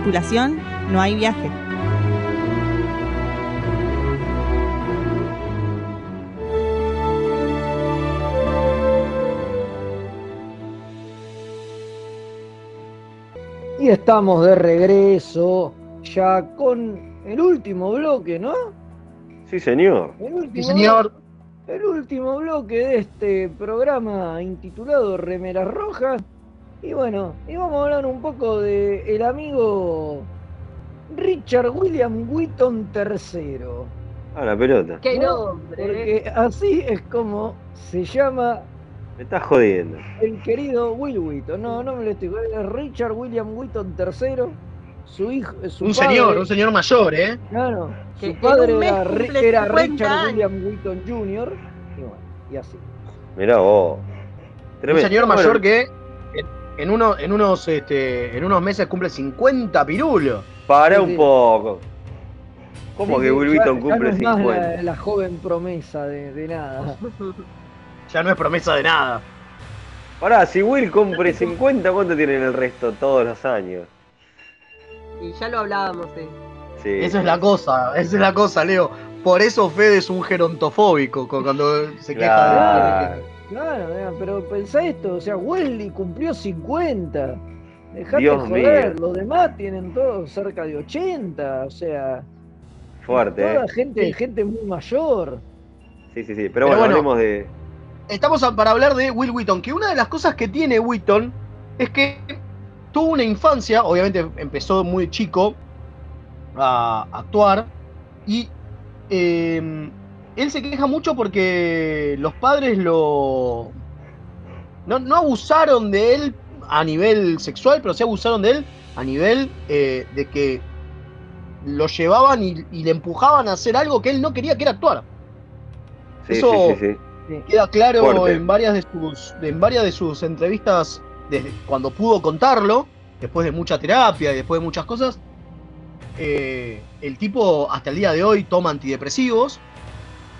Tripulación no hay viaje. Y estamos de regreso ya con el último bloque, ¿no? Sí, señor. El último Sí, señor. El último bloque de este programa intitulado Remeras Rojas. Y bueno, y vamos a hablar un poco de el amigo Richard William Wheaton III. A la pelota. ¡Qué ¿no? nombre! Porque así es como se llama Me estás jodiendo. el querido Will Wheaton. No, no me lo estoy jodiendo, es Richard William Wheaton III. Su hijo, su Un padre- señor, un señor mayor, ¿eh? Claro, Que su padre era, Ri- cumple era 50 Richard años. William Wheaton Jr. Y bueno, y así. Mirá vos. Un señor Bueno, mayor que en, uno- en unos, este, en unos meses cumple 50 pirulos. Pará Sí, un sí. poco. ¿Cómo Sí, que ya- ya cumple no es más 50? La, la joven promesa de, de nada. Ya no es promesa de nada. Pará, si Will cumple 50, ¿cuánto tienen el resto todos los años? Y ya lo hablábamos, eh. Sí. Esa es la cosa, esa es la cosa, Leo. Por eso Fede es un gerontofóbico cu- cuando se queja Claro. de... Claro, mira, pero pensá esto, o sea, Welly cumplió 50. Dejate Dios joder, mío. los demás tienen todos cerca de 80, o sea, Fuerte, toda ¿eh? gente, Sí. gente muy mayor. Sí, sí, sí. Pero, Pero bueno, bueno. hablemos de. Estamos a- para hablar de Will Wheaton, que una de las cosas que tiene Wheaton es que tuvo una infancia, obviamente empezó muy chico a actuar, y eh, él se queja mucho porque los padres lo... No, no abusaron de él a nivel sexual, pero sí abusaron de él a nivel eh, de que lo llevaban y, y le empujaban a hacer algo que él no quería, que era actuar. Sí, Eso- sí, sí, sí. Queda claro Fuerte. en varias de sus en varias de sus entrevistas desde cuando pudo contarlo, después de mucha terapia y después de muchas cosas, eh, el tipo hasta el día de hoy toma antidepresivos,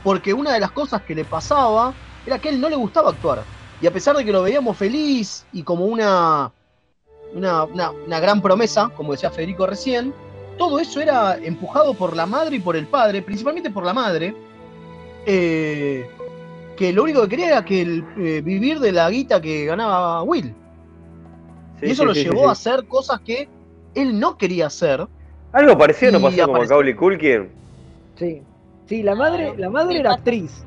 porque una de las cosas que le pasaba era que a él no le gustaba actuar. Y a pesar de que lo veíamos feliz y como una, una, una- una gran promesa, como decía Federico recién, todo eso era empujado por la madre y por el padre, principalmente por la madre, eh, que lo único que quería era que el, eh, vivir de la guita que ganaba Will. Sí, y eso sí, lo sí, llevó sí. a hacer cosas que él no quería hacer. Algo parecido no pasó con apareció- Macaulay Culkin. Sí. Sí, la madre, la madre era actriz.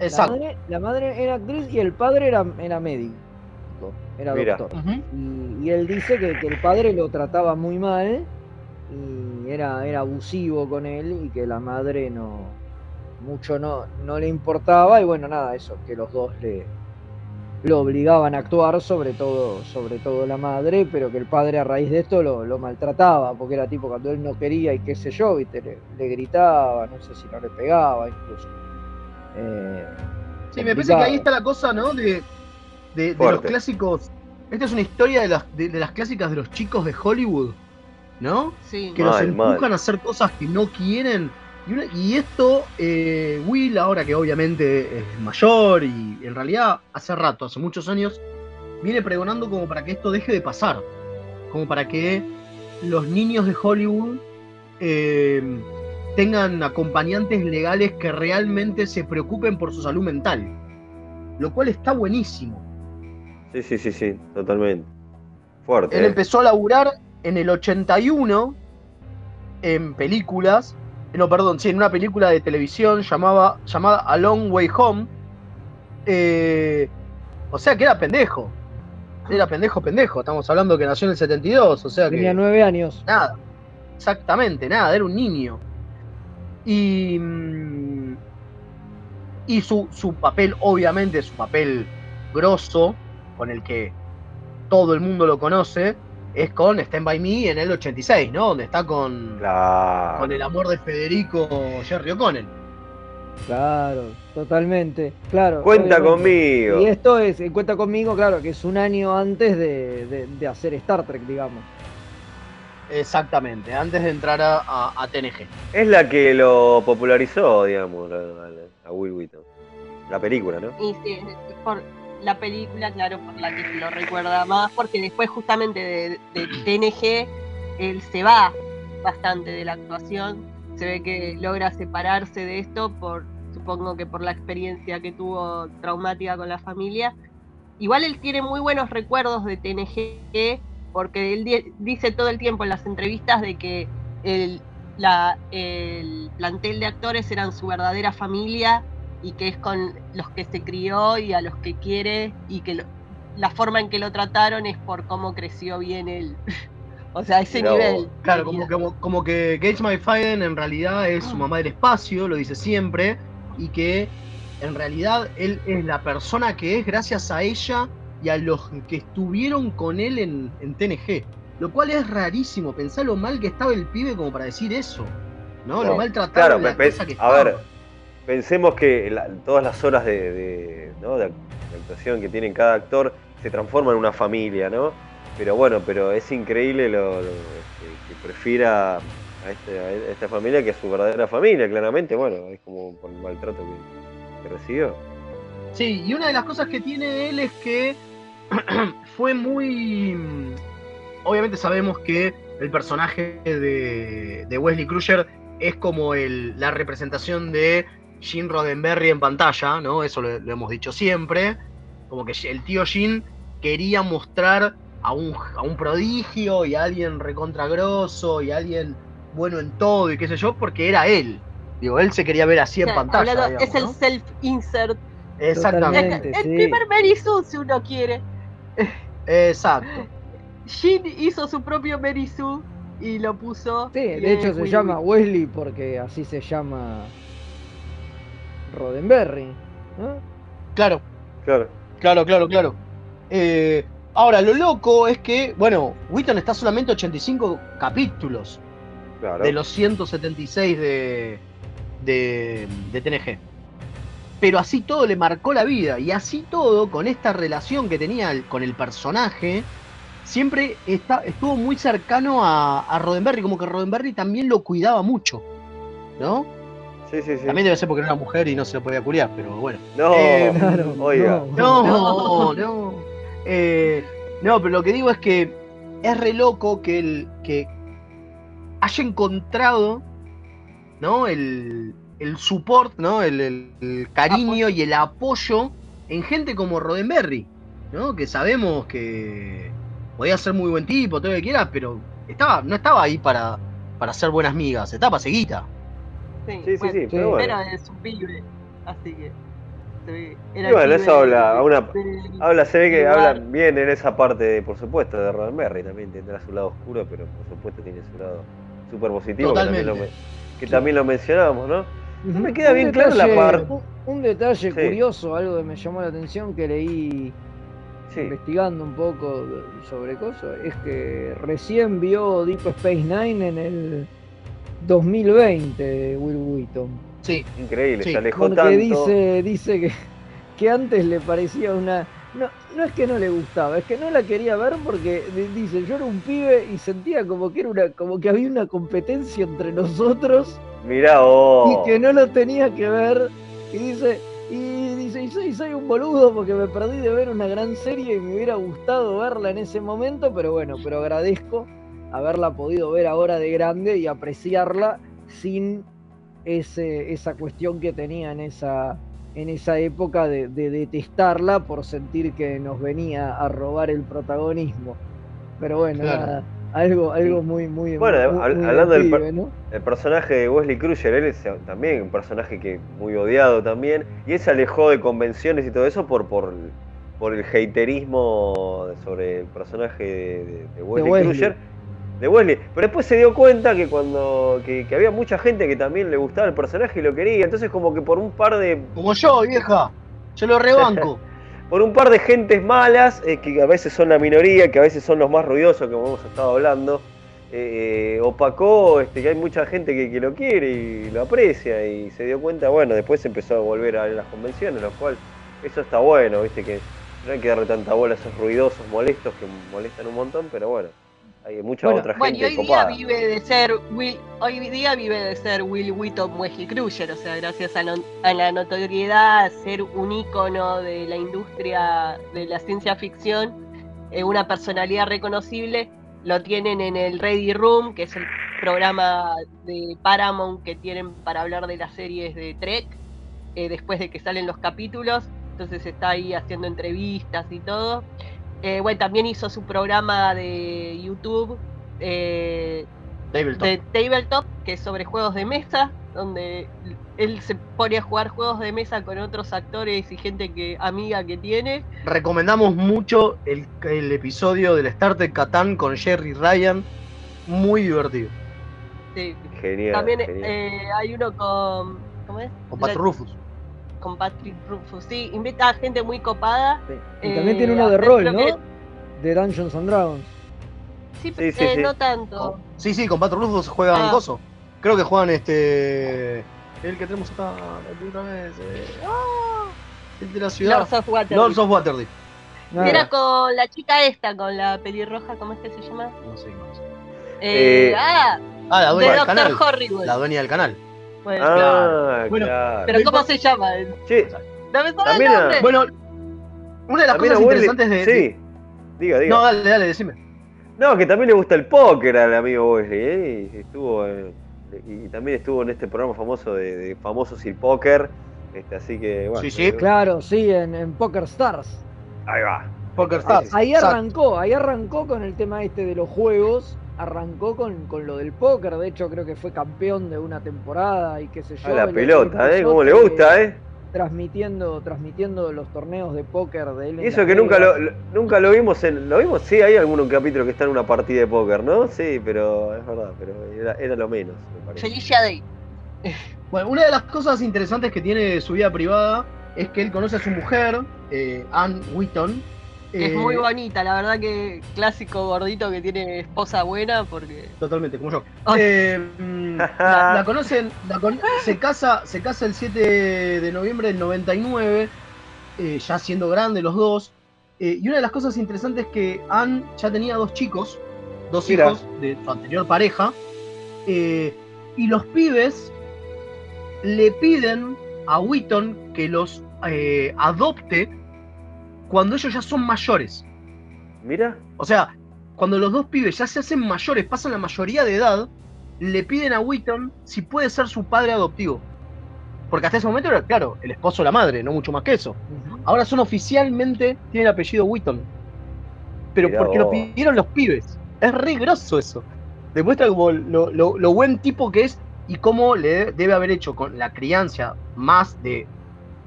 Exacto. La madre, la madre era actriz y el padre era, era médico. Era Mira. doctor. y, y él dice que, que el padre lo trataba muy mal y era, era abusivo con él y que la madre no mucho no, no le importaba y bueno nada eso que los dos le lo obligaban a actuar sobre todo sobre todo la madre pero que el padre a raíz de esto lo, lo maltrataba porque era tipo cuando él no quería y qué sé yo viste le, le gritaba no sé si no le pegaba incluso Eh, Sí, me parece que ahí está la cosa, ¿no? De, de- de los clásicos. Esta es una historia de las, de, de las clásicas de los chicos de Hollywood, ¿no? Sí. Que los empujan mal. a hacer cosas que no quieren. Y, una- y esto, eh, Will, ahora que obviamente es mayor y en realidad hace rato, hace muchos años, viene pregonando como para que esto deje de pasar. Como para que los niños de Hollywood eh, tengan acompañantes legales que realmente se preocupen por su salud mental. Lo cual está buenísimo. Sí, sí, sí, sí, totalmente. Fuerte. Él eh. empezó a laburar en el 81 en películas, no, perdón, sí, en una película de televisión llamaba, llamada A Long Way Home. Eh, o sea que era pendejo. Era pendejo, pendejo. Estamos hablando que nació en el 72, o sea que... tenía nueve años Nada. Exactamente, nada, era un niño. Y. mm, Y su, su papel, obviamente, su papel grosso, con el que todo el mundo lo conoce, es con Stand By Me en el 86, ¿no? Donde está con, Claro. con el amor de Federico Jerry O'Connell. Claro, totalmente. Claro. Cuenta obviamente. conmigo. Y esto es, eh, cuenta conmigo, claro, que es un año antes de, de- de hacer Star Trek, digamos. Exactamente, antes de entrar a, a- a TNG. Es la que lo popularizó, digamos, a, a- Will Wheaton. La película, ¿no? Y sí, es por la película, claro, por la que se lo recuerda más, porque después justamente de, TNG él se va bastante de la actuación, se ve que logra separarse de esto por, supongo que por la experiencia que tuvo traumática con la familia. Igual él tiene muy buenos recuerdos de TNG, porque él di- dice todo el tiempo en las entrevistas de que el, el plantel de actores eran su verdadera familia y que es con los que se crió y a los que quiere y que lo- la forma en que lo trataron es por cómo creció bien él. o sea, a ese nivel. Claro, como, como, como que Gage McFadden en realidad es su mamá del espacio, lo dice siempre, y que en realidad él es la persona que es gracias a ella y a los que estuvieron con él en, en TNG. Lo cual es rarísimo, pensá lo mal que estaba el pibe como para decir eso. ¿No? Lo No, maltratado Claro, la pe- cosa que a estaba. ver, pensemos que todas las horas de, actuación que tiene cada actor se transforman en una familia, ¿no? Pero bueno, pero es increíble lo, que, que prefiera a, este- a esta familia que a su verdadera familia, claramente, bueno, es como por el maltrato que, recibió. Sí, y una de las cosas que tiene él es que fue muy. Obviamente sabemos que el personaje de, de Wesley Crusher es como la representación de Gene Roddenberry en pantalla, ¿no? Eso lo, lo hemos dicho siempre. Como que el tío Gene quería mostrar a un, a un prodigio y a alguien recontragroso y a alguien bueno en todo y qué sé yo, porque era él. Digo, él se quería ver así en O sea, pantalla. digamos, es el self-insert. Exactamente. El, el primer Mary Sue, si uno quiere. Exacto. Shin hizo su propio Mary Sue y lo puso. Sí, de hecho se Will llama. Wesley porque así se llama Roddenberry. ¿no? Claro, Claro. claro, claro, claro. Eh, ahora, lo loco es que, bueno, Wheaton está solamente 85 capítulos Claro. de los 176 de, de, de TNG. Pero así todo le marcó la vida. Y así todo, con esta relación que tenía con el personaje, siempre está, estuvo muy cercano a, a Roddenberry, como que Roddenberry también lo cuidaba mucho, ¿no? Sí, sí, sí. También debe ser porque era una mujer y no se lo podía culiar, pero bueno. No, Eh, Claro, oiga. no, no. Eh, no, pero lo que digo es que es re loco que, el, que haya encontrado ¿no? el, el support, ¿no? el, el- el cariño y el apoyo en gente como Roddenberry, ¿no? que sabemos que podía ser muy buen tipo, todo lo que quieras, pero estaba, no estaba ahí para, para hacer buenas migas, estaba para seguita. Sí, Sí, sí, sí, pero bueno. Era es un pibe, así que. se ve- Y Era el bueno, eso habla, una, habla, se ve que hablan bien en esa parte, de, por supuesto, de Roddenberry también tendrá su lado oscuro, pero por supuesto tiene su lado súper positivo, que también, lo, que también lo mencionábamos, ¿no? No me Un queda bien claro la parte. Un, un detalle Sí. curioso, algo que me llamó la atención que leí Sí. investigando un poco sobre cosas, es que recién vio Deep Space Nine en el 2020, Will Wheaton. Sí. Increíble, Sí, se alejó Porque tanto. dice, dice que, que antes le parecía una. No, no es que no le gustaba, es que no la quería ver porque di- dice, yo era un pibe y sentía como que era una, como que había una competencia entre nosotros Mirá vos. y que no lo tenía que ver. Y dice, y dice, y soy, soy un boludo porque me perdí de ver una gran serie y me hubiera gustado verla en ese momento, pero bueno, pero agradezco haberla podido ver ahora de grande y apreciarla sin ese, esa cuestión que tenía en esa, en esa época de, de detestarla por sentir que nos venía a robar el protagonismo. Pero bueno, Claro. nada, algo, algo muy, muy, Bueno, muy- hab- muy hablando del, pibe, per- ¿no? el personaje de Wesley Crusher, él es también un personaje que muy odiado también, y él se alejó de convenciones y todo eso por, por, por el haterismo sobre el personaje de, de- de Wesley, Wesley. Crusher, de Wesley. Pero después se dio cuenta que cuando que, que había mucha gente que también le gustaba el personaje y lo quería, entonces como que por un par de Como yo, vieja. Yo lo rebanco. por un par de gentes malas, eh, que a veces son la minoría, que a veces son los más ruidosos, como hemos estado hablando, eh, eh, opacó este, que hay mucha gente que, que lo quiere y lo aprecia y se dio cuenta, bueno, después empezó a volver a las convenciones, lo cual eso está bueno, viste que no hay que darle tanta bola a esos ruidosos molestos que molestan un montón, pero bueno, hay mucha Bueno, otra Bueno, y gente hoy día copada. vive de ser Will, hoy día vive de ser Will Wheaton Wesley Crusher, o sea, gracias a, la notoriedad, a ser un ícono de la industria de la ciencia ficción, eh, una personalidad reconocible, lo tienen en el Ready Room, que es el programa de Paramount que tienen para hablar de las series de Trek, eh, después de que salen los capítulos, entonces está ahí haciendo entrevistas y todo. Eh, bueno, también hizo su programa de YouTube eh, Tabletop. de Tabletop, que es sobre juegos de mesa, donde él se pone a jugar juegos de mesa con otros actores y gente que amiga que tiene. Recomendamos mucho el, el episodio del Star Trek Catán con Jerry Ryan. Muy divertido. Sí. Genial. También genial. eh, hay uno con. ¿Cómo es? Con Pat La- Rufus. Con Patrick Rufus, sí, invita a gente muy copada. Y también eh, tiene uno de hacer rol, ¿no? que- De Dungeons and Dragons. Sí, Sí, sí, eh, sí. no tanto. Sí, sí, con Pat Rufus juegan Ah. Gozo. Creo que juegan este. El que tenemos acá la otra vez. eh, ¡ah! El de la ciudad. Lords of Waterdeep. Lords of Waterdeep. Era con la chica esta, con la pelirroja, ¿cómo es que se llama? No sé. Eh, Eh, ah, Ah, la de dueña del Doctor canal. Horrible. La dueña del canal. Bueno, Ah, Bueno, claro. Pero ¿cómo se llama? Che, No me sale el a- nombre. Bueno, una de las también cosas interesantes de. Sí, diga, diga. No, dale, dale, decime. No, que también le gusta el póker al amigo Wesley, ¿eh? Y estuvo en- y también estuvo en este programa famoso de, de famosos y póker. Este, así que bueno. Sí, sí. eh, Claro, sí, en, en Poker Stars. Ahí va. Poker Stars. ahí arrancó, ahí arrancó con el tema este de los juegos, arrancó con, con lo del póker, de hecho creo que fue campeón de una temporada y qué sé yo. A la pelota, ¿eh? ¿Cómo le que- gusta, eh? Transmitiendo, transmitiendo los torneos de póker de él. Y eso que nunca lo, nunca lo vimos en. ¿Lo vimos? Sí, hay algún capítulo que está en una partida de póker, ¿no? Sí, pero es verdad, pero era, era lo menos, me parece. Felicia Day. Bueno, una de las cosas interesantes que tiene su vida privada es que él conoce a su mujer, eh, Ann Wheaton. Es eh, muy bonita, la verdad que clásico gordito que tiene esposa buena porque. Totalmente, como yo. Ay. Eh, la, la conocen, la con- se casa, se casa el 7 de noviembre del 99, eh, ya siendo grande los dos. Eh, y una de las cosas interesantes es que Anne ya tenía dos chicos, dos Mira. hijos de su anterior pareja, eh, y los pibes le piden a Wheaton que los eh, adopte cuando ellos ya son mayores. Mira. O sea, cuando los dos pibes ya se hacen mayores, pasan la mayoría de edad, le piden a Wheaton si puede ser su padre adoptivo. Porque hasta ese momento era, claro, el esposo o la madre, no mucho más que eso. Ahora son oficialmente, tienen el apellido Wheaton. Pero Mirá porque lo pidieron los pibes. Es re grosso eso. Demuestra como lo, lo- lo buen tipo que es y cómo le debe haber hecho con la crianza más de.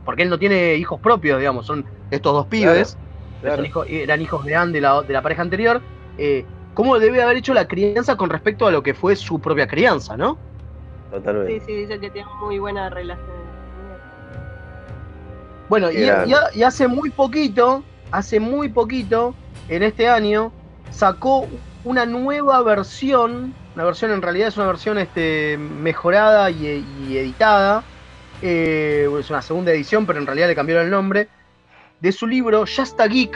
Porque él no tiene hijos propios, digamos, son estos dos pibes. claro. hijos- eran hijos de Anne de la, de la pareja anterior. eh, ¿Cómo debe haber hecho la crianza con respecto a lo que fue su propia crianza, no? Totalmente. Sí, sí, dice que tiene muy buena relación. Bueno, y, grande. y- y hace muy poquito, hace muy poquito, en este año, sacó una nueva versión, una versión en realidad es una versión este, mejorada y, y editada, eh, es una segunda edición, pero en realidad le cambiaron el nombre, de su libro Just a Geek,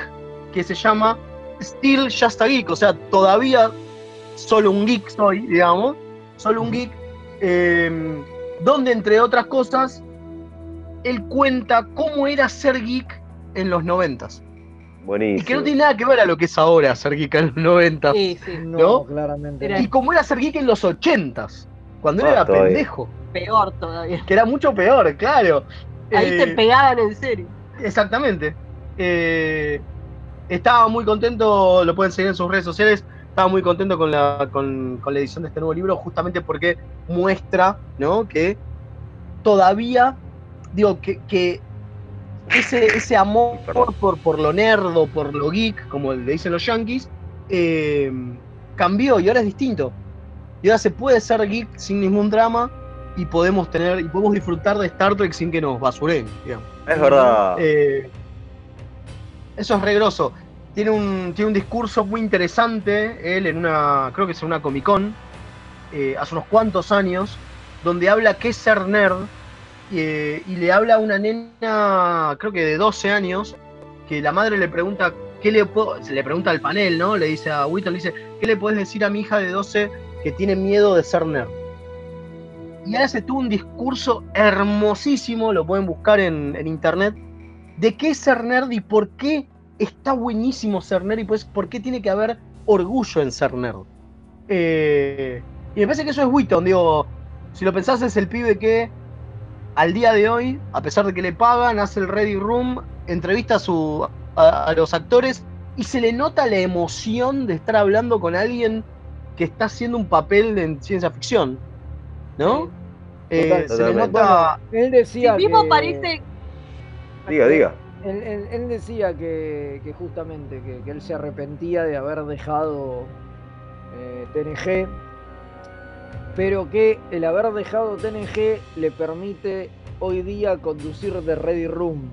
que se llama Still Just a Geek, o sea, todavía solo un geek soy, digamos, solo un geek, eh, donde entre otras cosas él cuenta cómo era ser geek en los noventas. Buenísimo. Y que no tiene nada que ver a lo que es ahora ser geek en los noventas. Sí, sí. No, ¿No? claramente. Era-. Y cómo era ser geek en los ochentas, cuando él Ah, era todavía. pendejo. Peor todavía. Que era mucho peor, claro. Ahí Eh, te pegaban en serio. Exactamente. Eh, estaba muy contento, lo pueden seguir en sus redes sociales. Estaba muy contento con la, con, con la edición de este nuevo libro, justamente porque muestra ¿no? que todavía, digo, que, que ese, ese amor por, por lo nerdo, por lo geek, como le dicen los yankees, eh, cambió y ahora es distinto. Y ahora se puede ser geek sin ningún drama y podemos tener y podemos disfrutar de Star Trek sin que nos basuren, digamos. Es verdad. Eh, eso es re grosso. Tiene un, tiene un discurso muy interesante, él en una, creo que es en una Comic Con, eh, hace unos cuantos años, donde habla qué es ser nerd, eh, y le habla a una nena, creo que de 12 años, que la madre le pregunta, ¿qué le puedo, se le pregunta al panel, ¿no? Le dice a Whittle, le dice, ¿qué le puedes decir a mi hija de 12 que tiene miedo de ser nerd? Y hace tú un discurso hermosísimo, lo pueden buscar en, en internet, de qué es ser nerd y por qué está buenísimo ser nerd y pues por qué tiene que haber orgullo en ser nerd. Eh, y me parece que eso es Witton, digo, si lo pensás es el pibe que al día de hoy, a pesar de que le pagan, hace el Ready Room, entrevista a, su, a, a los actores y se le nota la emoción de estar hablando con alguien que está haciendo un papel en ciencia ficción, ¿no? Eh, se le nota... Él decía El mismo que- parece. Diga, diga. Él, él- él decía que, que justamente que, que él se arrepentía de haber dejado eh, TNG, pero que el haber dejado TNG le permite hoy día conducir de Ready Room,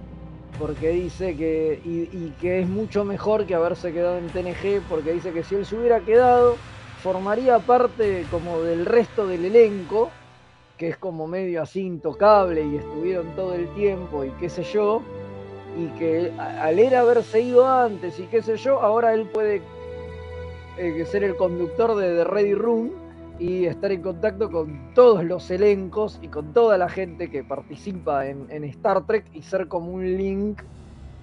porque dice que y, y que es mucho mejor que haberse quedado en TNG, porque dice que si él se hubiera quedado formaría parte como del resto del elenco, que es como medio así intocable y estuvieron todo el tiempo y qué sé yo, y que al él haberse ido antes y qué sé yo, ahora él puede eh, ser el conductor de The Ready Room y estar en contacto con todos los elencos y con toda la gente que participa en Star Trek y ser como un link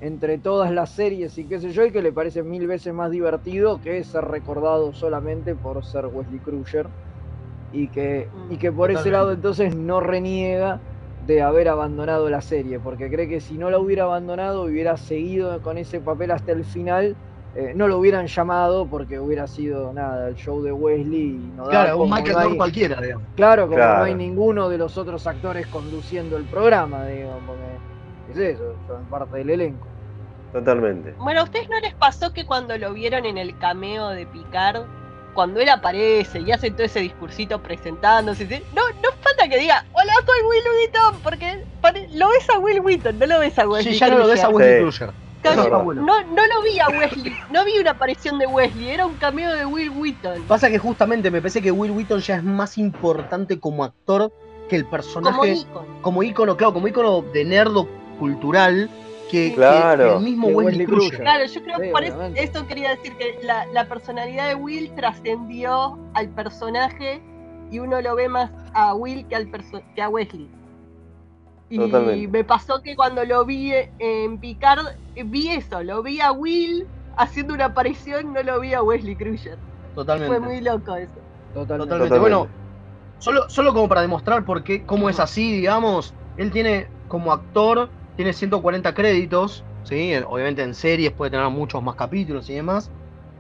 entre todas las series y qué sé yo, y que le parece mil veces más divertido que ser recordado solamente por ser Wesley Crusher y que, y que por ese lado entonces no reniega de haber abandonado la serie, porque cree que si no la hubiera abandonado, hubiera seguido con ese papel hasta el final, eh, no lo hubieran llamado porque hubiera sido nada, el show de Wesley y no da Claro, un Michael no hay- cualquiera, digamos. Claro, como Claro. no hay ninguno de los otros actores conduciendo el programa, digo, porque es eso, son parte del elenco. Totalmente. Bueno, ¿a ustedes no les pasó que cuando lo vieron en el cameo de Picard, cuando él aparece y hace todo ese discursito presentándose, no, no falta que diga, hola, soy Will Wheaton, porque lo ves a Will Wheaton, no lo ves a Wesley Sí, ya no lo ves a Crusher. Wesley Sí. No lo vi a Wesley, no vi una aparición de Wesley, era un cameo de Will Wheaton. Pasa que justamente me parece que Will Wheaton ya es más importante como actor que el personaje. Como ícono. como ícono, claro, como ícono de nerdo cultural, que, que Claro. el mismo Que Wesley, Wesley Crusher. Crusher. Claro, yo creo Sí, que por eso, esto quería decir que la, la personalidad de Will trascendió al personaje y uno lo ve más a Will que, al perso- que a Wesley. Y Totalmente. me pasó que cuando lo vi en Picard, eh, vi eso, lo vi a Will haciendo una aparición, no lo vi a Wesley Crusher. Totalmente. Fue muy loco eso. Totalmente. Totalmente. Totalmente. Bueno, solo, solo como para demostrar por qué, cómo es así, digamos, él tiene como actor, tiene 140 créditos, ¿sí? En- Obviamente en series puede tener muchos más capítulos y demás,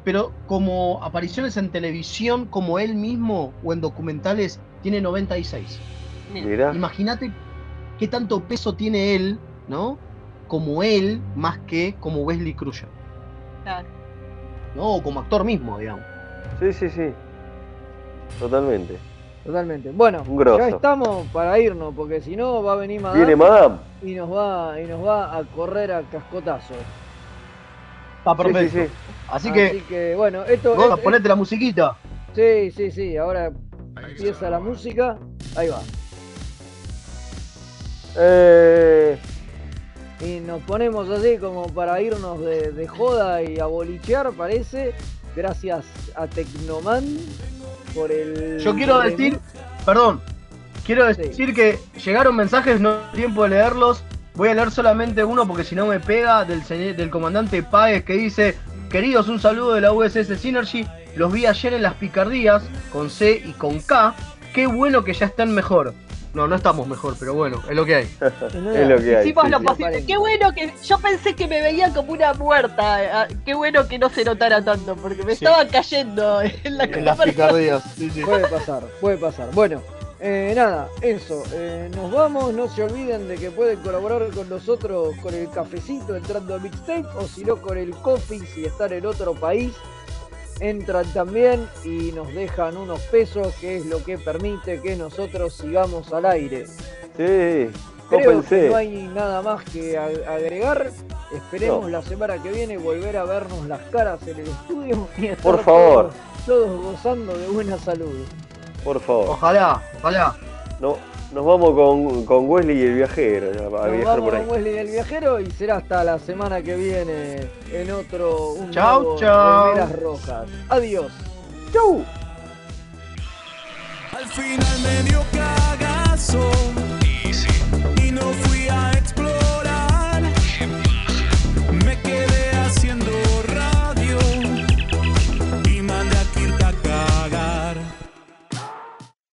pero como apariciones en televisión como él mismo o en documentales tiene 96. Mirá. Imagínate qué tanto peso tiene él, ¿no? Como él, más que como Wesley Crusher, Claro. ¿no? O como actor mismo, digamos. Sí, sí, sí. Totalmente. Totalmente. Bueno, ya estamos para irnos, porque si no va a venir Madame Viene Madame. y nos va y nos va a correr a cascotazo. Está Sí, sí, perfecto. sí. Así que, Así que bueno, esto Gorda, es- ponete la musiquita. Sí, sí, sí, ahora empieza la música. Ahí va. Eh, Y nos ponemos así como para irnos de, de joda y a bolichear, parece. Gracias a Tecnoman por el. Yo quiero decir, perdón, quiero decir que llegaron mensajes, no hay tiempo de leerlos. Voy a leer solamente uno porque si no me pega del, del comandante Páez que dice, queridos, un saludo de la USS Synergy. Los vi ayer en las picardías con C y con K. Qué bueno que ya están mejor. No, no estamos mejor, pero bueno, es lo que hay. es lo que hay. Hicimos sí, lo sí. posible. Qué bueno que yo pensé que me veía como una muerta. ah, Qué bueno que no se notara tanto, porque me Sí. estaba cayendo en la En las picardías. sí, sí. Puede pasar, puede pasar. Bueno, eh, nada, eso. eh, nos vamos. No se olviden de que pueden colaborar con nosotros con el cafecito entrando a Mixtape o si no con el coffee si están en otro país. Entran también y nos dejan unos pesos, que es lo que permite que nosotros sigamos al aire. Sí, Creo que no hay nada más que ag- agregar. Esperemos No. la semana que viene volver a vernos las caras en el estudio y estar Por favor. Todos, todos gozando de buena salud. Por favor. Ojalá, ojalá. No, nos vamos con, con Wesley y el viajero Nos viajar vamos por ahí. con Wesley del Viajero y será hasta la semana que viene en otro un Chau, nuevo chau. Rojas. Adiós. Chau. Al final me dio cagazo